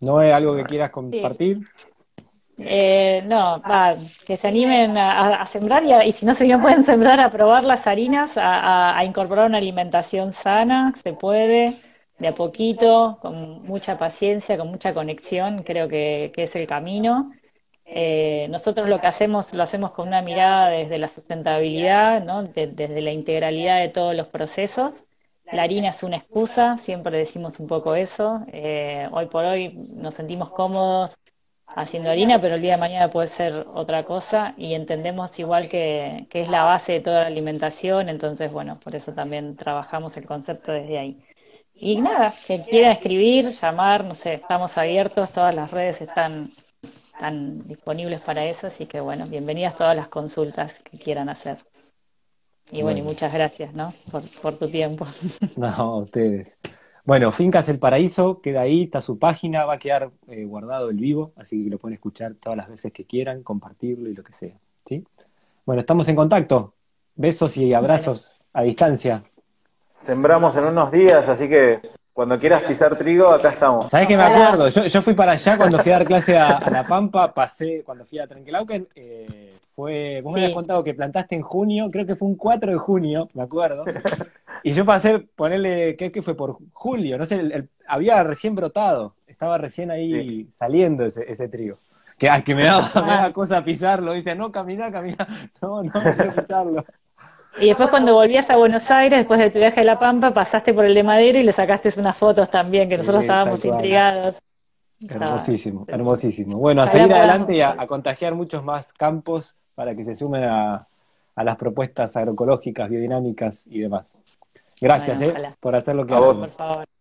A: ¿No es algo que quieras compartir?
B: Eh, no, que se animen a, sembrar y, si no se pueden sembrar, a probar las harinas, a, incorporar una alimentación sana, se puede, de a poquito, con mucha paciencia, con mucha conexión, creo que, es el camino. Eh, nosotros lo que hacemos lo hacemos con una mirada desde la sustentabilidad, ¿no? desde la integralidad de todos los procesos la harina es una excusa, siempre decimos un poco eso. Eh, hoy por hoy nos sentimos cómodos haciendo harina, pero el día de mañana puede ser otra cosa y entendemos igual que, es la base de toda la alimentación, entonces bueno, por eso también trabajamos el concepto desde ahí. y nada, que quieran escribir, llamar, no sé, estamos abiertos, todas las redes están, están disponibles para eso, así que bueno, bienvenidas todas las consultas que quieran hacer. Y bueno, y muchas gracias, ¿no? Por, por tu tiempo.
A: No, ustedes. Bueno, Fincas El Paraíso, queda ahí, está su página, va a quedar eh, guardado el vivo, así que lo pueden escuchar todas las veces que quieran, compartirlo y lo que sea. ¿sí? Bueno, estamos en contacto. Besos y abrazos a distancia.
C: Sembramos en unos días, así que cuando quieras pisar trigo, acá estamos.
A: ¿Sabes qué me acuerdo? Yo, fui para allá cuando fui a dar clase a, La Pampa, pasé, cuando fui a Trenquelauquen, eh, fue, vos me habías contado que plantaste en junio, creo que fue un 4 de junio, me acuerdo. Y yo pasé, ponerle, ¿qué que fue? Por julio, no sé, había recién brotado, estaba recién ahí saliendo ese, ese trigo. Que, que me, daba, me daba cosa pisarlo, dice, no, camina, camina, no, no, no pisarlo.
B: Y después cuando volvías a Buenos Aires, después de tu viaje a La Pampa, pasaste por el de Madera y le sacaste unas fotos también, que nosotros estábamos intrigados.
A: Hermosísimo, hermosísimo. Bueno, a seguir adelante y a, contagiar muchos más campos para que se sumen a, las propuestas agroecológicas, biodinámicas y demás. Gracias eh, por hacer lo que hacen. Por favor.